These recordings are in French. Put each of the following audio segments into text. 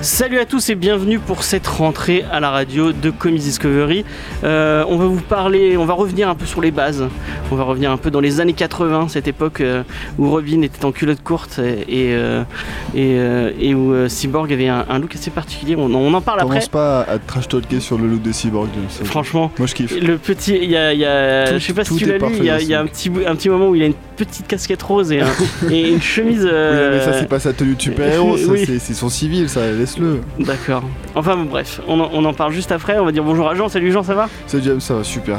Salut à tous et bienvenue pour cette rentrée à la radio de Comics Discovery. Euh, on va vous parler, on va revenir un peu sur les bases. On va revenir un peu dans les années 80, cette époque euh, où Robin était en culotte courte et, et, euh, et, où Cyborg avait un, un look assez particulier. On, on en parle après. Commence pas à trash talker sur le look des cyborgs. c'est- Franchement, Moi je kiffe. le petit, il y a, il y a- Tout- je sais pas si tu l'as lu, il y a, y un petit, un petit moment où il a une petite casquette rose et, un- et une chemise. Oui, mais ça c'est pas sa tenue de super-héros, ça, oui. c'est- c'est son civil, ça, laisse-le. D'accord. Enfin bon, bref, on en, on en parle juste après. On va dire bonjour à Jean. Salut Jean, ça va? C'est James, ça va super.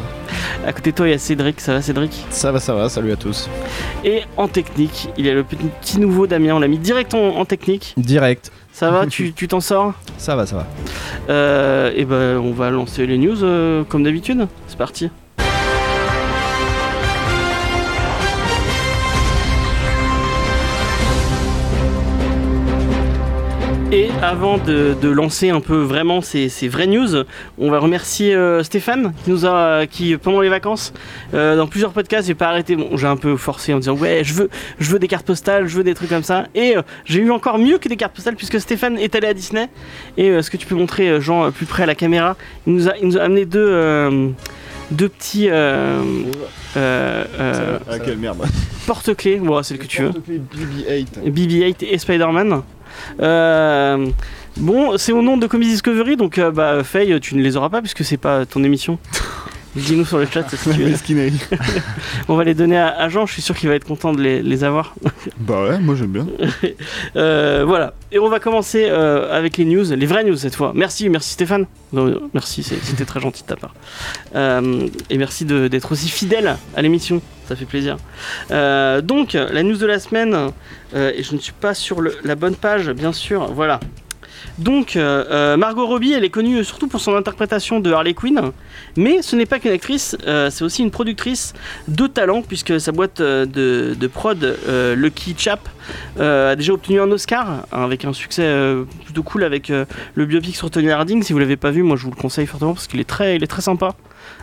À côté de toi, il y a Cédric. Ça va Cédric? Ça va, ça va, salut à tous. Et en technique, il y a le petit, petit nouveau Damien. On l'a mis direct en, en technique. Direct. Ça va? Tu tu t'en sors? Ça va, ça va. Euh, Et ben, on va lancer les news euh, comme d'habitude. C'est parti. Avant de, de lancer un peu vraiment ces, ces vraies news, on va remercier euh, Stéphane qui nous a, qui pendant les vacances, euh, dans plusieurs podcasts, j'ai pas arrêté. Bon, j'ai un peu forcé en disant ouais, je veux, je veux des cartes postales, je veux des trucs comme ça. Et euh, j'ai eu encore mieux que des cartes postales puisque Stéphane est allé à Disney. Et ce que tu peux montrer, Jean, plus près à la caméra, il nous a, il nous a amené deux, deux petits euh, euh, euh, ah, quelle merde. porte-clés. Bon, c'est le que tu veux. BB-8. BB-8 et Spider-Man. Euh, bon, c'est au nom de Comedy Discovery, donc euh, bah Faye, tu ne les auras pas puisque c'est pas ton émission. Dis-nous sur le chat si tu veux. On va les donner à, Jean, je suis sûr qu'il va être content de les, les avoir. Bah ouais, moi j'aime bien. Euh, voilà, et on va commencer euh, avec les news, les vraies news cette fois. Merci, merci Stéphane. Non, merci, c'était très gentil de ta part. Euh, et merci de- d'être aussi fidèle à l'émission, ça fait plaisir. Donc, la news de la semaine, et je ne suis pas sur le- la bonne page, bien sûr, voilà. Donc, euh, euh, Margot Robbie, elle est connue surtout pour son interprétation de Harley Quinn, mais ce n'est pas qu'une actrice, euh, c'est aussi une productrice de talent, puisque sa boîte de, prod, Lucky Chap, a déjà obtenu un Oscar, hein, avec un succès plutôt cool avec le biopic sur Tony Harding. Si vous l'avez pas vu, moi je vous le conseille fortement parce qu'il est très, est très sympa.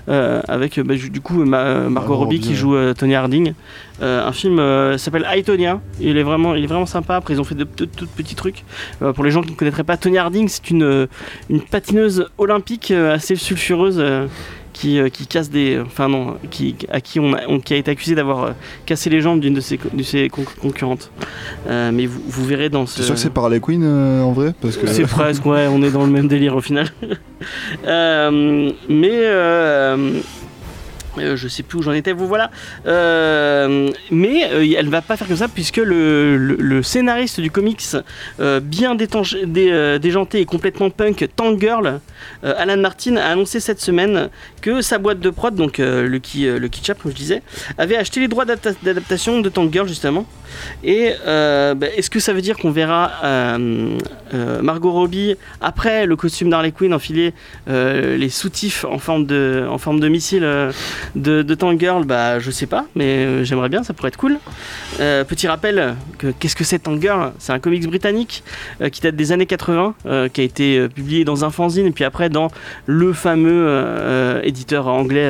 Euh, avec euh, bah, du coup ma- euh, Margot Robbie qui joue Tony Harding. Un film s'appelle I, Tonya. Il est vraiment, il est vraiment sympa. Après ils ont fait de petits trucs. Pour les gens qui ne connaîtraient pas, Tony Harding, c'est une, une patineuse olympique assez sulfureuse. Euh, qui, qui casse des. Enfin, non, qui, à qui on a, on- qui a été accusé d'avoir euh, cassé les jambes d'une de ses, de ses con- concurrentes. Euh, mais vous, vous verrez dans ce. T'es sûr que c'est par Quinn euh, en vrai? Parce que. C'est presque, ouais, on est dans le même délire au final. Mais euh, je sais plus où j'en étais, vous voilà. Euh, mais euh, elle va pas faire comme ça puisque le, le- le scénariste du comics, euh, bien déjanté et complètement punk, Tank Girl, euh, Alan Martin, a annoncé cette semaine que sa boîte de prod, donc Lucky Chap, comme je disais, avait acheté les droits d'adapta- d'adaptation de Tank Girl justement. Et bah, est-ce que ça veut dire qu'on verra Margot Robbie après le costume d'Harley Quinn enfiler les soutifs en forme de, en forme de missile de, de Tank Girl Bah je sais pas, mais euh, j'aimerais bien, ça pourrait être cool. Euh, petit rappel, que qu'est-ce que c'est Girl? C'est un comics britannique euh, qui date des années 80, euh, qui a été publié dans un fanzine, et puis après dans le fameux éditeur anglais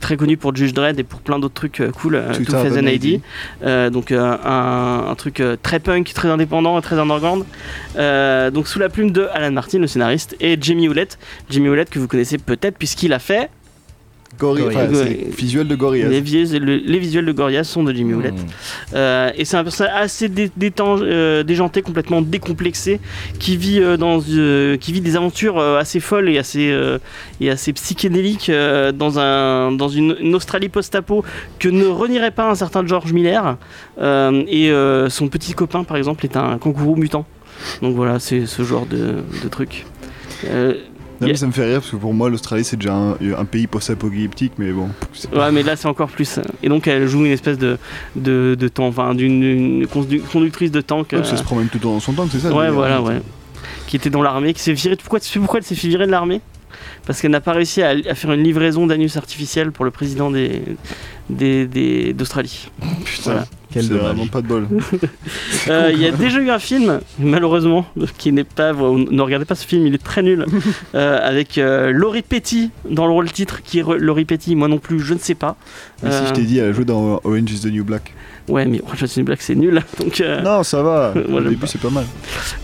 très connu pour Judge Dredd et pour plein d'autres trucs cool, Tout Two à Phase Van ID. Euh, donc un, un truc très punk, très indépendant, très underground. Donc sous la plume de Alan Martin, le scénariste, et Jamie Hewlett. Jamie Hewlett que vous connaissez peut-être puisqu'il a fait Enfin, c'est visuel de Gorillaz. les, vis- le- les visuels de Gorillaz sont de Hewlett. Mmh. Euh, et c'est un personnage assez dé- euh, déjanté, complètement décomplexé, qui vit, euh, dans, qui vit des aventures assez folles et assez, et assez psychédéliques dans, un, dans une, une Australie post-apo que ne renierait pas un certain George Miller. Et son petit copain, par exemple, est un kangourou mutant. Donc voilà, c'est ce genre de, de truc. Euh, Non, mais ça me fait rire parce que pour moi l'Australie c'est déjà un, un pays post-apocalyptique mais bon. Ouais, mais là c'est encore plus. Et donc elle joue une espèce de, de, de temps, enfin d'une une condu- conductrice de tank. Ouais, parce euh, se promène tout le temps dans son temps, c'est ça ouais, voilà, ouais. Qui était dans l'armée, qui s'est virée. Pourquoi, tu sais pourquoi elle s'est fait virer de l'armée? Parce qu'elle n'a pas réussi à, à faire une livraison d'anus artificiel pour le président des des- des- d'Australie. Putain, Voilà. Quel c'est dommage. vraiment pas de bol. Euh, Il y a déjà eu un film, malheureusement, qui n'est pas. vous Ne regardez pas ce film, il est très nul. euh, avec euh, Laurie Petty dans le rôle titre. Qui est Laurie Petty Moi non plus, je ne sais pas. Mais si je t'ai dit, elle a joué dans Orange is the New Black. Ouais, mais Orange is the New Black, c'est nul. Donc, euh, Non, ça va. Moi, Au début, c'est pas mal.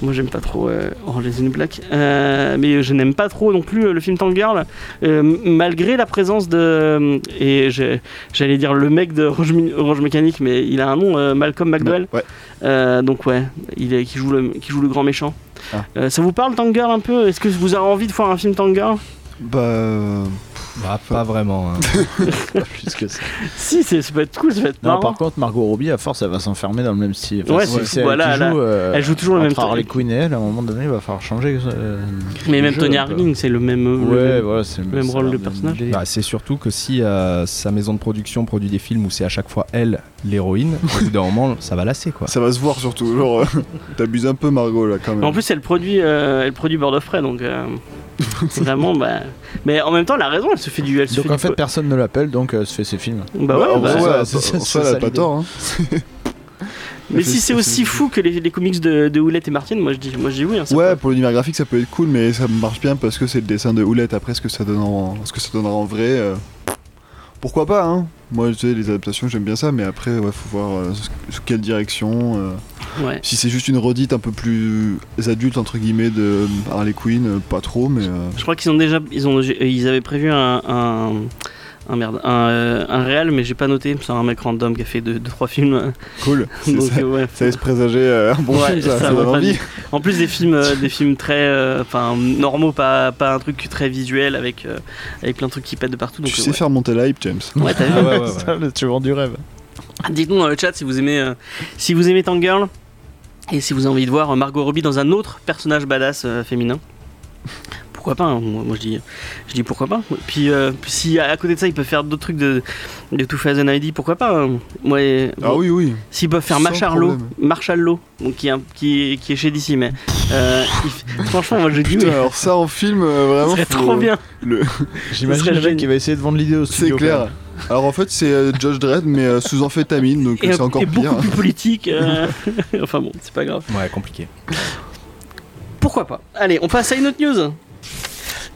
moi, j'aime pas trop euh, Orange is the New Black. Euh, mais je n'aime pas trop non plus euh, le film Tank Girl. euh, malgré la présence de. Et j'ai- j'allais dire le mec de Orange, Mi- Orange Mécanique, mais il a un nom, euh, Malcolm McDowell. Ouais. Euh, donc ouais, il est, qui, joue le, qui joue le grand méchant. Ah. Euh, ça vous parle Tank Girl un peu? Est-ce que vous avez envie de voir un film Tank Girl? Bah. Bah, pas vraiment. hein. Pas plus que ça. Si, c'est- ça peut être cool, ça peut être Non, marrant. par contre, Margot Robbie, à force, elle va s'enfermer dans le même style. Ouais, si elle voilà, joue, euh, elle joue toujours le même temps. Harley Quinn et elle, à un moment donné, il va falloir changer. euh, mais même jeu, Tony. Harding, c'est le même. le Ouais, même- voilà, c'est le même ça a rôle de personnage. Bah, c'est surtout que si euh, sa maison de production produit des films où c'est à chaque fois elle l'héroïne, au bout d'un moment, ça va lasser quoi. Ça va se voir surtout. Genre, euh, t'abuses un peu, Margot, là, quand même. En plus, elle produit, euh, elle produit Bird of Prey, donc euh, c'est vraiment. Bah... Mais en même temps, elle a raison, elle se fait du. Elle se Donc fait en du fait, po- personne ne l'appelle, donc euh, elle se fait ses films. bah ouais, en bah, vrai, ça, elle a pas tort. hein. Mais si c'est aussi fou que les, les comics de, de Houlette et Martin, moi je dis, moi je dis oui. hein, Ouais, peut- pour l'univers graphique, ça peut être cool, mais ça marche bien parce que c'est le dessin de Houlette. Après, ce que ça, donne en... ce que ça donnera en vrai, euh, pourquoi pas, hein Moi, tu sais, les adaptations, j'aime bien ça, mais après, ouais, faut voir euh, ce- sous quelle direction. euh. Ouais. Si c'est juste une redite un peu plus adulte, entre guillemets, de Harley Quinn, euh, pas trop, mais. euh, Je crois qu'ils ont déjà, ils ont, ils avaient prévu un, un, un merde, un, euh, un réel, mais j'ai pas noté. C'est un mec random qui a fait deux, deux trois films. Cool. Donc, ça, euh, ouais. ça laisse présager euh, un bon Ouais, film, ça, ça ça vaut donne pas envie. En plus des films, euh, des films très, euh, enfin normaux, pas, pas un truc très visuel avec, euh, avec plein de trucs qui pètent de partout. Donc, Tu euh, sais ouais. faire monter la hype, James. Ouais, t'as vu Ah ouais, ouais, ouais. tu vends du rêve. Dites-nous dans le chat si vous aimez, euh, si vous aimez Tank Girl et si vous avez envie de voir Margot Robbie dans un autre personnage badass euh, féminin. Pourquoi pas hein, moi, moi, je dis, je dis pourquoi pas. Puis, euh, si à, côté de ça ils peuvent faire d'autres trucs de de Too Fast and ID, pourquoi pas. hein. Ah oui, oui. S'ils peuvent faire. Marshall Law, donc qui qui est, qui est chez DC, mais euh, il- franchement moi je dis Putain, alors ça en film, euh, ça vraiment. trop bien. Le... J'imagine le mec qui va essayer de vendre l'idée au C'est studio. clair. Alors en fait, c'est euh, Judge Dredd, mais sous amphétamine, donc c'est encore et pire. beaucoup plus politique. euh, enfin bon, c'est pas grave. Ouais, compliqué. Pourquoi pas Allez, on passe à une autre news.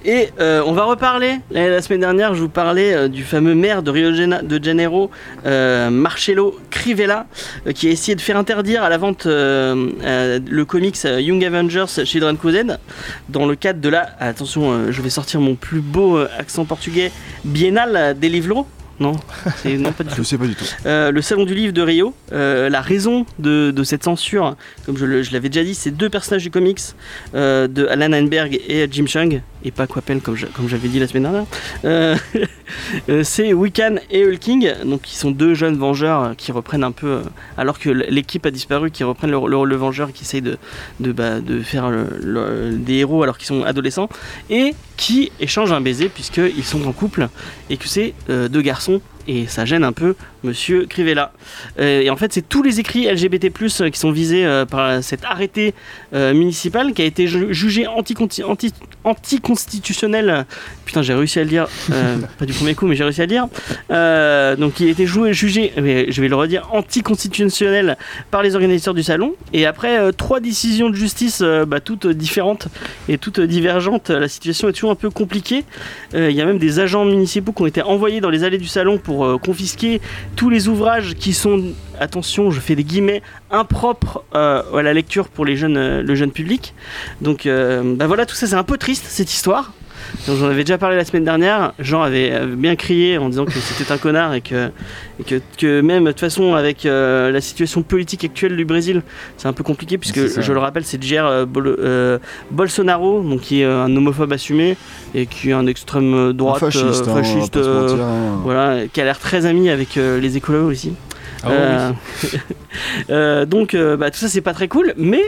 Et euh, on va reparler. La, semaine dernière, je vous parlais euh, du fameux maire de Rio de Janeiro, euh, Marcello Crivella, qui a essayé de faire interdire à la vente le comics Young Avengers Children Crusade dans le cadre de la. Attention, euh, je vais sortir mon plus beau accent portugais Biennale des Livros. Non, pas du tout. Je sais pas du tout. Euh, le salon du livre de Rio. Euh, la raison de, de cette censure, comme je, le- je l'avais déjà dit, c'est deux personnages du comics euh, de Alan Heinberg et Jim Chung, et pas Quappel comme je- comme j'avais dit la semaine dernière. C'est Wiccan et Hulking, donc qui sont deux jeunes vengeurs qui reprennent un peu, alors que l'équipe a disparu, qui reprennent le, le rôle de vengeur, et qui essayent de, de, bah, de faire le- le- des héros alors qu'ils sont adolescents, et qui échangent un baiser puisqu'ils sont en couple et que c'est deux garçons et ça gêne un peu Monsieur Crivella. Euh, et en fait, c'est tous les écrits LGBT+ euh, qui sont visés euh, par cet arrêté municipal qui a été ju- jugé anti- anti- anticonstitutionnel. Putain, j'ai réussi à le dire, euh, pas du premier coup, mais j'ai réussi à le dire. Euh, donc, il a été joué, jugé, mais je vais le redire, anticonstitutionnel par les organisateurs du salon. Et après euh, trois décisions de justice, bah, toutes différentes et toutes divergentes, la situation est toujours un peu compliquée. Il y a même des agents municipaux qui ont été envoyés dans les allées du salon pour euh, confisquer tous les ouvrages qui sont, attention, je fais des guillemets, impropres euh, à la lecture pour les jeunes, euh, le jeune public. Donc bah voilà, tout ça c'est un peu triste cette histoire. J'en avais déjà parlé la semaine dernière. Jean avait, avait bien crié en disant que c'était un connard et que, et que, que même de toute façon avec euh, la situation politique actuelle du Brésil, c'est un peu compliqué puisque je le rappelle, c'est Jair euh, Bol- euh, Bolsonaro, donc qui est euh, un homophobe assumé et qui est un extrême Un droite, fasciste, euh, hein, fasciste, euh, mentir, hein. voilà, qui a l'air très ami avec euh, les écolos aussi. Ah oui, Euh, euh, donc euh, bah, tout ça c'est pas très cool, mais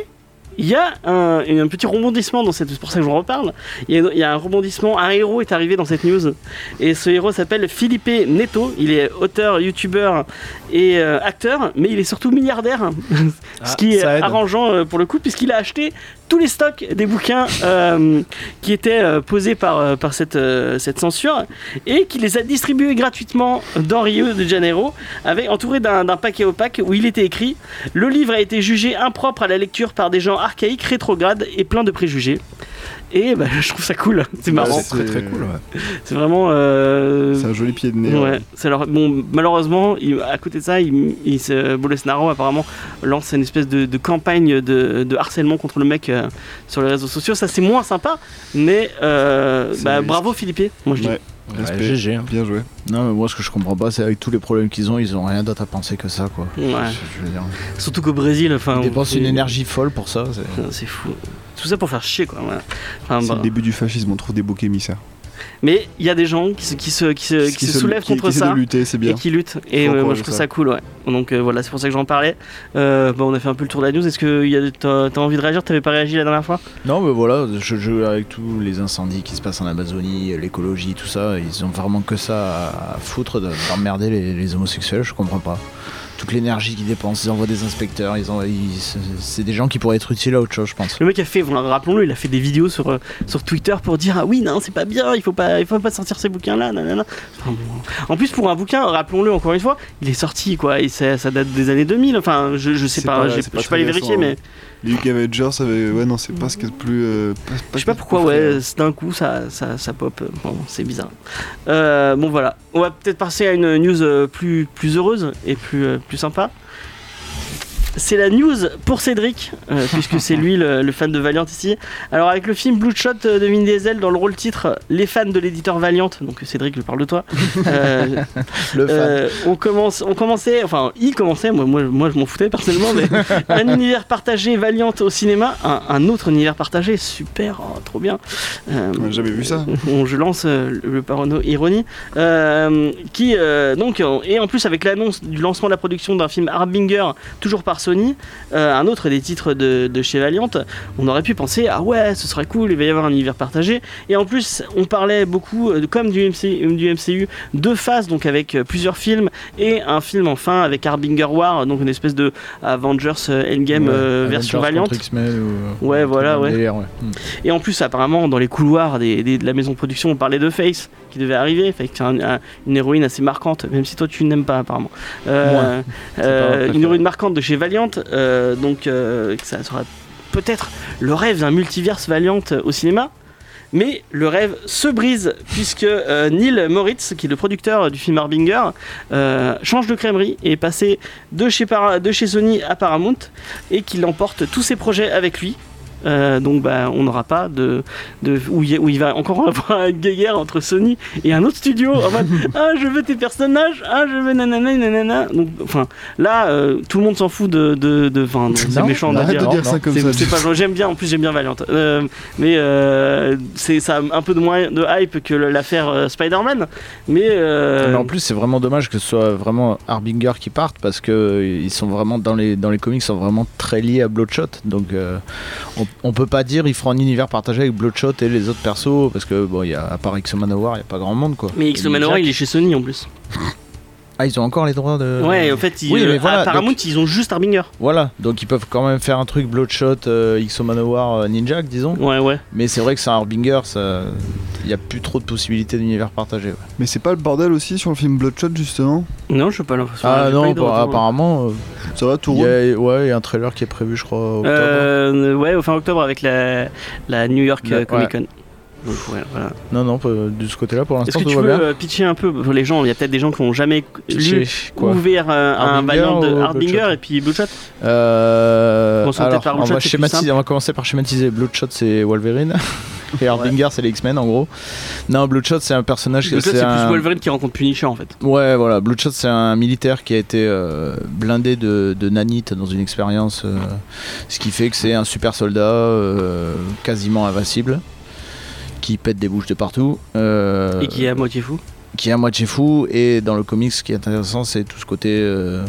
il y a un, petit rebondissement dans cette. C'est pour ça que j'en reparle. Il y, a, il y a un rebondissement. Un héros est arrivé dans cette news. Et ce héros s'appelle Philippe Neto. Il est auteur, youtubeur et euh, acteur, mais il est surtout milliardaire, ce Ah, qui est arrangeant euh, pour le coup, puisqu'il a acheté tous les stocks des bouquins euh, qui étaient posés par, par cette, cette censure et qui les a distribués gratuitement dans Rio de Janeiro, avec, entouré d'un d'un paquet opaque où il était écrit Le livre a été jugé impropre à la lecture par des gens archaïques, rétrogrades et pleins de préjugés. Et bah, je trouve ça cool, c'est marrant. c'est- Très très cool. ouais. C'est vraiment. euh, C'est un joli pied de nez. Ouais, leur- bon, malheureusement, il- à côté de ça, il, il se- Bolsonaro apparemment lance une espèce de, de campagne de, de harcèlement contre le mec euh, sur les réseaux sociaux. Ça, c'est moins sympa, mais euh, bah, bravo Philippe. Moi, je dis. Ouais, GG. hein. Bien joué. Non, mais moi, ce que je comprends pas, c'est avec tous les problèmes qu'ils ont, ils ont rien d'autre à penser que ça, quoi. Ouais. Je, je veux dire, Surtout qu'au Brésil, enfin, ils dépensent une énergie folle pour ça. C'est fou. Tout ça pour faire chier, quoi. Enfin, C'est bah. le début du fascisme, on trouve des boucs émissaires. Mais il y a des gens qui se, qui se, qui se, qui se soulèvent qui- contre ça. de lutter, c'est et bien. qui luttent. Et euh, moi je trouve ça. ça cool, ouais. Donc euh, voilà, c'est pour ça que j'en parlais. Euh, bon, on a fait un peu le tour de la news. Est-ce que y a- t'as t'as envie de réagir? T'avais pas réagi la dernière fois? Non, mais voilà, je joue avec tous les incendies qui se passent en Amazonie, l'écologie, tout ça. Ils ont vraiment que ça à foutre de- d'emmerder les, les homosexuels, je comprends pas. Toute l'énergie qu'ils dépensent, ils envoient des inspecteurs, ils envoient, ils- c'est- des gens qui pourraient être utiles à autre chose, je pense. Le mec a fait, voilà, rappelons-le, il a fait des vidéos sur, euh, sur Twitter pour dire ah oui non c'est pas bien, il faut pas, il faut pas sortir ces bouquins là, nanana. Enfin, bon. En plus pour un bouquin, rappelons-le encore une fois, il est sorti quoi, et ça, ça date des années 2000. Enfin je, je sais C'est pas, pas- j'ai- c'est je pas suis pas allé très vérifier récent, mais UK Avengers, avait... ouais, non, c'est pas ce qui est le plus. euh, pas- pas je sais pas pourquoi ouais, d'un coup ça, ça, ça pop. Bon c'est bizarre. Euh, bon voilà, on va peut-être passer à une news euh, plus, plus heureuse et plus, plus sympa. C'est la news pour Cédric, euh, puisque c'est lui le, le fan de Valiant ici. Alors avec le film Bloodshot de Vin Diesel dans le rôle titre Les fans de l'éditeur Valiant, donc Cédric je parle de toi. Euh, Le fan. euh, on commence, on commençait, enfin il commençait, moi, moi, moi je m'en foutais personnellement, mais un univers partagé Valiant au cinéma, un, un autre univers partagé, super, oh, trop bien. On jamais vu ça. Bon, je lance le parano ironie, qui donc et en plus avec l'annonce du lancement de la production d'un film Harbinger, toujours par Sony, euh, un autre des titres de, de chez Valiant, on aurait pu penser ah ouais ce serait cool, il va y avoir un univers partagé. Et en plus on parlait beaucoup euh, comme du MCU, du MCU deux phases donc avec euh, plusieurs films et un film enfin avec Harbinger War, donc une espèce de Avengers Endgame Ouais, version Avengers Valiant. ou- Ouais, ou voilà, ouais. délire, ouais. Hmm. Et en plus, apparemment, dans les couloirs des, des- de la maison de production, on parlait de Face qui devait arriver. Un- un- une héroïne assez marquante, même si toi tu n'aimes pas apparemment. Euh, euh, une héroïne marquante de chez Valiant. euh, donc, ça sera peut-être le rêve d'un multiverse Valiant au cinéma. Mais le rêve se brise puisque euh, Neil Moritz, qui est le producteur du film Harbinger, euh, change de crèmerie et est passé de chez, de chez Sony à Paramount et qu'il emporte tous ses projets avec lui. Euh, donc bah, on n'aura pas de, de où, il, où va encore avoir une guerre entre Sony et un autre studio. En mode ah je veux tes personnages ah je veux nanana nanana. Donc enfin là euh, tout le monde s'en fout de de, de c'est méchant de dire dire ça comme ça. c'est pas j'aime bien en plus j'aime bien Valiant. Euh, mais c'est ça a un peu de moins de hype que l'affaire Spider-Man. Mais euh, Mais en plus, c'est vraiment dommage que ce soit vraiment Harbinger qui parte parce que ils sont vraiment dans les dans les comics sont vraiment très liés à Bloodshot. Donc on, on peut pas dire ils feront un univers partagé avec Bloodshot et les autres persos parce que bon, il y a à part X Manowar, il y a pas grand monde quoi. mais X Manowar il est chez Sony en plus Ah, ils ont encore les droits de. ouais en fait ils, oui, mais euh, voilà, à Paramount donc- ils ont juste Harbinger Voilà, donc ils peuvent quand même faire un truc Bloodshot, euh, X Manowar, euh, Ninja, disons. ouais ouais Mais c'est vrai que c'est un Harbinger, ça, il y a plus trop de possibilités d'univers partagé. ouais. Mais c'est pas le bordel aussi sur le film Bloodshot justement? Non je sais pas l'impression Ah pas non, bah, retour. apparemment, euh, Ça va, tout roule a, ouais, il y a un trailer qui est prévu, je crois, au octobre. Euh, ouais, au fin octobre avec la, la New York Comic Con. Donc, ouais, voilà. Non, non, de ce côté-là, pour Est-ce l'instant, que tout tu bien. euh, pitcher un peu pour les gens Il y a peut-être des gens qui n'ont jamais lu quoi ouvert euh, un Valiant de Harbinger et puis Bloodshot. Euh, alors, par on va, c'est plus schématiser, simple. on va commencer par schématiser. Bloodshot, c'est Wolverine. Et Harbinger, c'est les X-Men, en gros. Non, Bloodshot, c'est un personnage... Bloodshot, c'est un... plus Wolverine qui rencontre Punisher en fait. Ouais, voilà. Bloodshot, c'est un militaire qui a été euh, blindé de, de nanite dans une expérience, euh, ce qui fait que c'est un super soldat euh, quasiment invincible, qui pète des bouches de partout, euh, Et qui est à moitié fou. qui est à moitié fou. Et dans le comics, ce qui est intéressant, c'est tout ce côté. euh,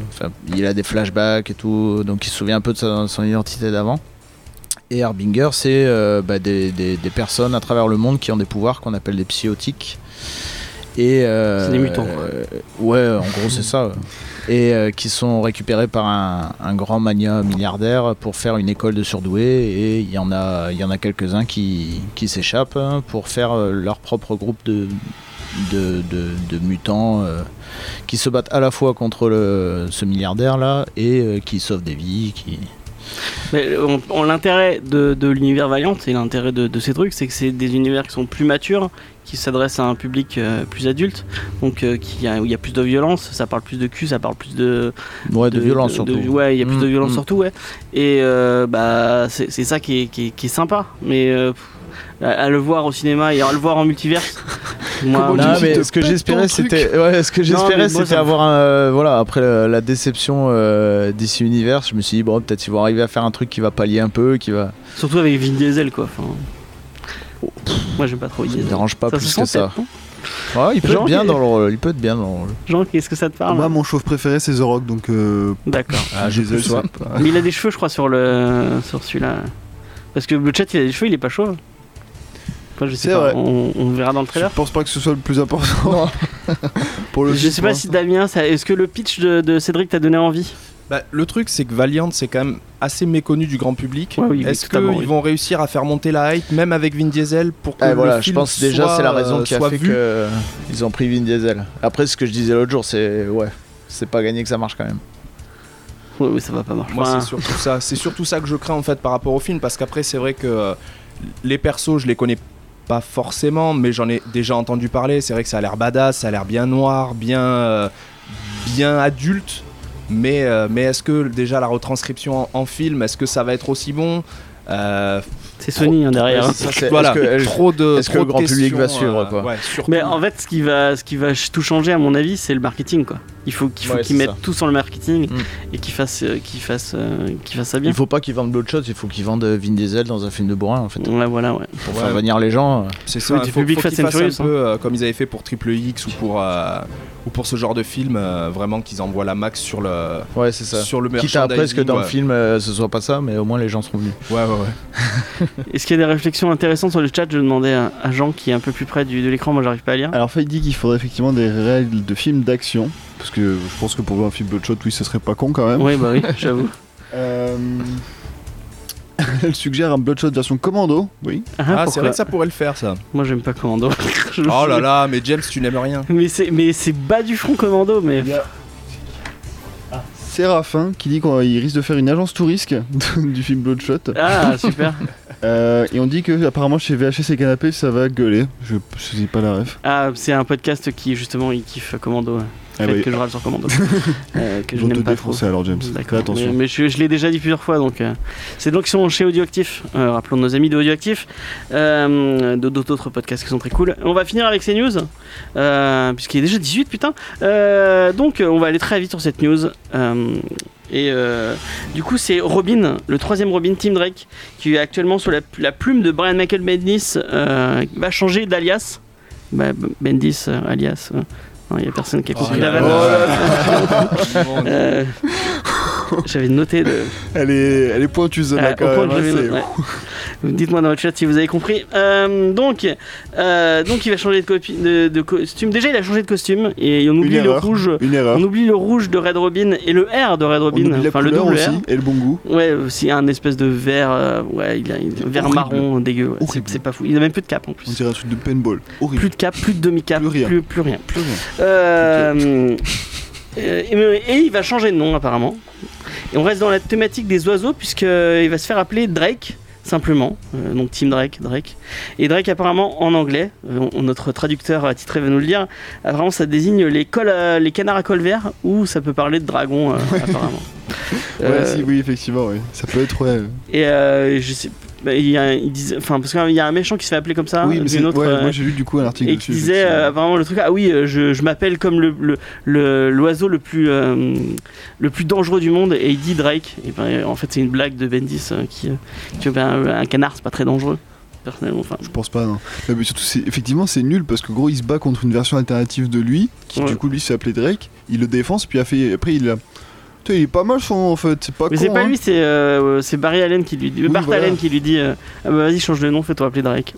il a des flashbacks et tout, donc il se souvient un peu de sa- son identité d'avant. Et Harbinger, c'est euh, bah, des, des- des personnes à travers le monde qui ont des pouvoirs qu'on appelle des psychotiques. Et C'est des mutants, ouais, en gros, c'est ça. Et euh, qui sont récupérés par un, grand mania milliardaire pour faire une école de surdoués et il y en a, il y en a quelques-uns qui, qui s'échappent hein, pour faire euh, leur propre groupe de, de, de- mutants euh, qui se battent à la fois contre ce milliardaire là et qui sauvent des vies, qui... Mais on- on- l'intérêt de, de l'univers Valiant et l'intérêt de, de ces trucs, c'est que c'est des univers qui sont plus matures, qui s'adressent à un public euh, plus adulte, donc euh, qui a- où il y a plus de violence, ça parle plus de cul, ça parle plus de, Ouais, de, violence surtout. ouais, il y a plus de Mm, violence mm. surtout, ouais. Et euh, bah c'est c'est ça qui est, qui est- qui est sympa, mais pff, à, à le voir au cinéma et à le voir en multiverse. moi, Comment Non, mais ce que j'espérais, c'était, ouais, ce que j'espérais, c'était ça avoir un, euh, voilà, après la, la déception euh, d'ici univers, je me suis dit bon, peut-être ils vont arriver à faire un truc qui va pallier un peu, qui va, Surtout avec Vin Diesel, quoi. Enfin, pff, moi j'aime pas trop Vin ça me Diesel. dérange pas Ça plus se que ça. Ouais, il peut Jean, être bien qui- dans le rôle, il peut être bien dans le rôle. Jean, qu'est-ce que ça te parle Moi, mon chauve préféré, c'est The Rock, donc. Euh, D'accord. Ah, Diesel, Mais il a des cheveux, je crois, sur le sur celui-là. Parce que Bloodshot, il a des cheveux, il est pas chauve. Enfin, je sais pas. On, on verra dans le Je trailer. pense pas que ce soit le plus important. pour le Je film, sais pas si Damien, ça- est-ce que le pitch de, de Cédric t'a donné envie? Bah, le truc, c'est que Valiant, c'est quand même assez méconnu du grand public. Ouais, oui, oui, Est-ce qu'ils oui. vont réussir à faire monter la hype, même avec Vin Diesel, pour que Ah, le voilà, je film pense déjà soit, c'est la raison euh, qui a fait vu qu'ils ont pris Vin Diesel. Après, ce que je disais l'autre jour, c'est ouais, c'est pas gagné que ça marche quand même. Oui, oui, ça va pas marcher. Moi, Enfin, c'est surtout ça. C'est surtout ça que je crains en fait par rapport au film, parce qu'après, c'est vrai que les persos, je les connais pas forcément, mais j'en ai déjà entendu parler. C'est vrai que ça a l'air badass, ça a l'air bien noir, bien, euh, bien adulte. Mais, euh, mais est-ce que déjà la retranscription en, en film, est-ce que ça va être aussi bon Euh, c'est Sony hein, derrière. Ça, c'est- Voilà, est-ce que- trop de. est-ce que le grand public va suivre, euh, quoi ouais. Mais en fait, ce qui va, ce qui va tout changer, à mon avis, c'est le marketing, quoi. Il faut qu'il faut Ouais, qu'ils mettent ça. tout sur le marketing Mm. et qu'ils fassent, euh, qu'ils fassent, euh, qu'ils fassent ça bien. Il faut pas qu'ils vendent Bloodshot, il faut qu'ils vendent Vin Diesel dans un film de bourrin en fait. Ouais, voilà, ouais. Pour Ouais. faire venir les gens. euh. C'est Faut ça, du il faut, public faut fassent un Furious, peu euh, comme ils avaient fait pour Triple X ou pour, euh, ou pour ce genre de film, euh, vraiment qu'ils envoient la max sur le, Ouais, c'est ça. sur le Quitte à après ce que dans le film euh, ce soit pas ça, mais au moins les gens seront venus. Ouais, ouais, ouais. Est-ce qu'il y a des réflexions intéressantes sur le chat? Je demandais à, à Jean qui est un peu plus près du, de l'écran, moi j'arrive pas à lire. Alors Faye dit qu'il faudrait effectivement des règles de films d'action. Parce que je pense que pour voir un film Bloodshot, oui, ce serait pas con quand même. Oui, bah oui, j'avoue. Euh, Elle suggère un Bloodshot version commando. Oui. Ah, Ah, c'est vrai que ça pourrait le faire, ça. Moi j'aime pas Commando. Je Oh sais. là là, mais James, tu n'aimes rien. Mais c'est, mais c'est bas du front Commando, mais. Séraphin qui dit qu'il risque de faire une agence touriste du film Bloodshot. Ah, super. Euh, et on dit que apparemment chez VHS et Canapé ça va gueuler. Je je sais pas la ref. Ah, c'est un podcast qui justement il kiffe Commando. ouais. Ah que je râle sur Commando. Euh, que je n'aime pas trop. alors James. D'accord. attention. Mais, mais je, je l'ai déjà dit plusieurs fois, donc euh, c'est donc ils sont chez Audioactif. Euh, rappelons nos amis de Audioactif, euh, d'autres podcasts qui sont très cool. On va finir avec ces news, euh, puisqu'il est déjà 18 putain. Euh, donc on va aller très vite sur cette news. Et euh, du coup, c'est Robin, le troisième Robin, Tim Drake, qui est actuellement sous la, la plume de Brian Michael Bendis, euh, va changer d'alias. Bah, Bendis, euh, alias. Il n'y a personne qui a compris. la vanne. Euh, J'avais noté de. Elle est, elle est pointue celle-là Ah, quand au point même. que hein, ouais. Dites-moi dans le chat si vous avez compris. Euh, donc, euh, donc, il va changer de, copi- de- de costume. Déjà, il a changé de costume et on oublie le rouge. Une erreur. On oublie le rouge de Red Robin et le R de Red On Robin. enfin, le double aussi R. et le bon goût. Ouais, aussi un espèce de vert, euh, ouais, il a un vert horrible. marron dégueu. ouais. C'est- pas fou. Il a même plus de cap en On plus. dirait un truc de paintball. Horrible. Plus de cap, plus de demi-cap, Plus rien. Plus, plus rien. Plus rien. Euh, euh, et, et il va changer de nom apparemment. Et on reste dans la thématique des oiseaux puisqu'il va se faire appeler Drake simplement. Euh, donc Team Drake, Drake. Et Drake apparemment en anglais, euh, on- notre traducteur attitré va nous le dire, apparemment ça désigne les, cols à- les canards à col vert ou ça peut parler de dragon euh, apparemment. Ouais, Euh, si, oui, effectivement, oui. Ça peut être, ouais. Et euh, je sais, bah, il y a, il disait, enfin parce qu'il y a un méchant qui se fait appeler comme ça, oui, mais autre. ouais, euh, moi j'ai lu du coup un article et dessus. qui disait euh, apparemment le truc ah oui euh, je, je m'appelle comme le le- le- l'oiseau le, plus euh, le plus dangereux du monde et il dit Drake et ben, en fait c'est une blague de Bendis qui qui ben, un canard c'est pas très dangereux personnellement enfin Je pense pas, non. Mais, surtout, c'est- effectivement, c'est nul parce que gros, il se bat contre une version alternative de lui, qui Ouais. du coup, lui, s'est appelé Drake. Il le défonce, puis a fait, après, il a. Il est pas mal son nom, en fait. C'est pas mais con. c'est pas hein. lui c'est euh, c'est Barry Allen qui lui dit Oui, Bart voilà. Allen qui lui dit euh, ah bah vas-y change de nom fais-toi appeler Drake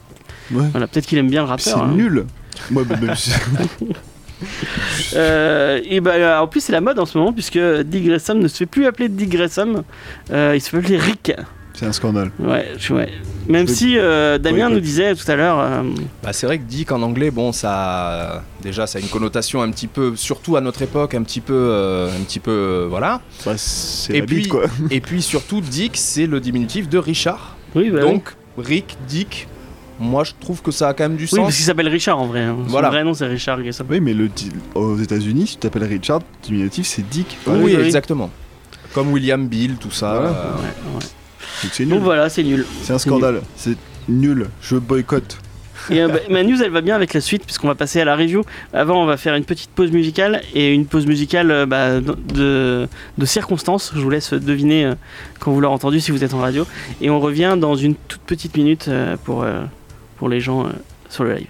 Ouais. voilà peut-être qu'il aime bien le C'est rappeur hein. nul. Ouais, bah, même si- Euh, et bah, en plus, c'est la mode en ce moment, puisque Dick Grayson ne se fait plus appeler Dick Grayson, euh, il se fait appeler Rick. C'est un scandale. Ouais, je- ouais. Même si euh, Damien Ouais, nous disait tout à l'heure. euh, Bah, c'est vrai que Dick en anglais, bon, ça, déjà, ça a une connotation un petit peu, surtout à notre époque, un petit peu, euh, un petit peu, euh, voilà. Bah, c'est Et la bite, puis- quoi. Et puis surtout, Dick, c'est le diminutif de Richard. Oui, bah, Donc, Rick, Dick, moi, je trouve que ça a quand même du oui. Oui, parce sens. qu'il s'appelle Richard en vrai. hein. Son Voilà. vrai nom, c'est Richard Grayson. Oui, mais le, aux États-Unis, si tu t'appelles Richard, diminutif, c'est Dick. oui, oui, oui. exactement. Comme William Bill, tout ça. Voilà. euh, Ouais, ouais. Donc voilà, c'est nul. C'est un scandale. C'est nul. Je boycotte. Et euh, bah, ma news, elle va bien avec la suite, puisqu'on va passer à la review. Avant, on va faire une petite pause musicale, et une pause musicale euh, bah, de, de circonstances. Je vous laisse deviner euh, quand vous l'aurez entendu, si vous êtes en radio. Et on revient dans une toute petite minute pour, pour les gens sur le live.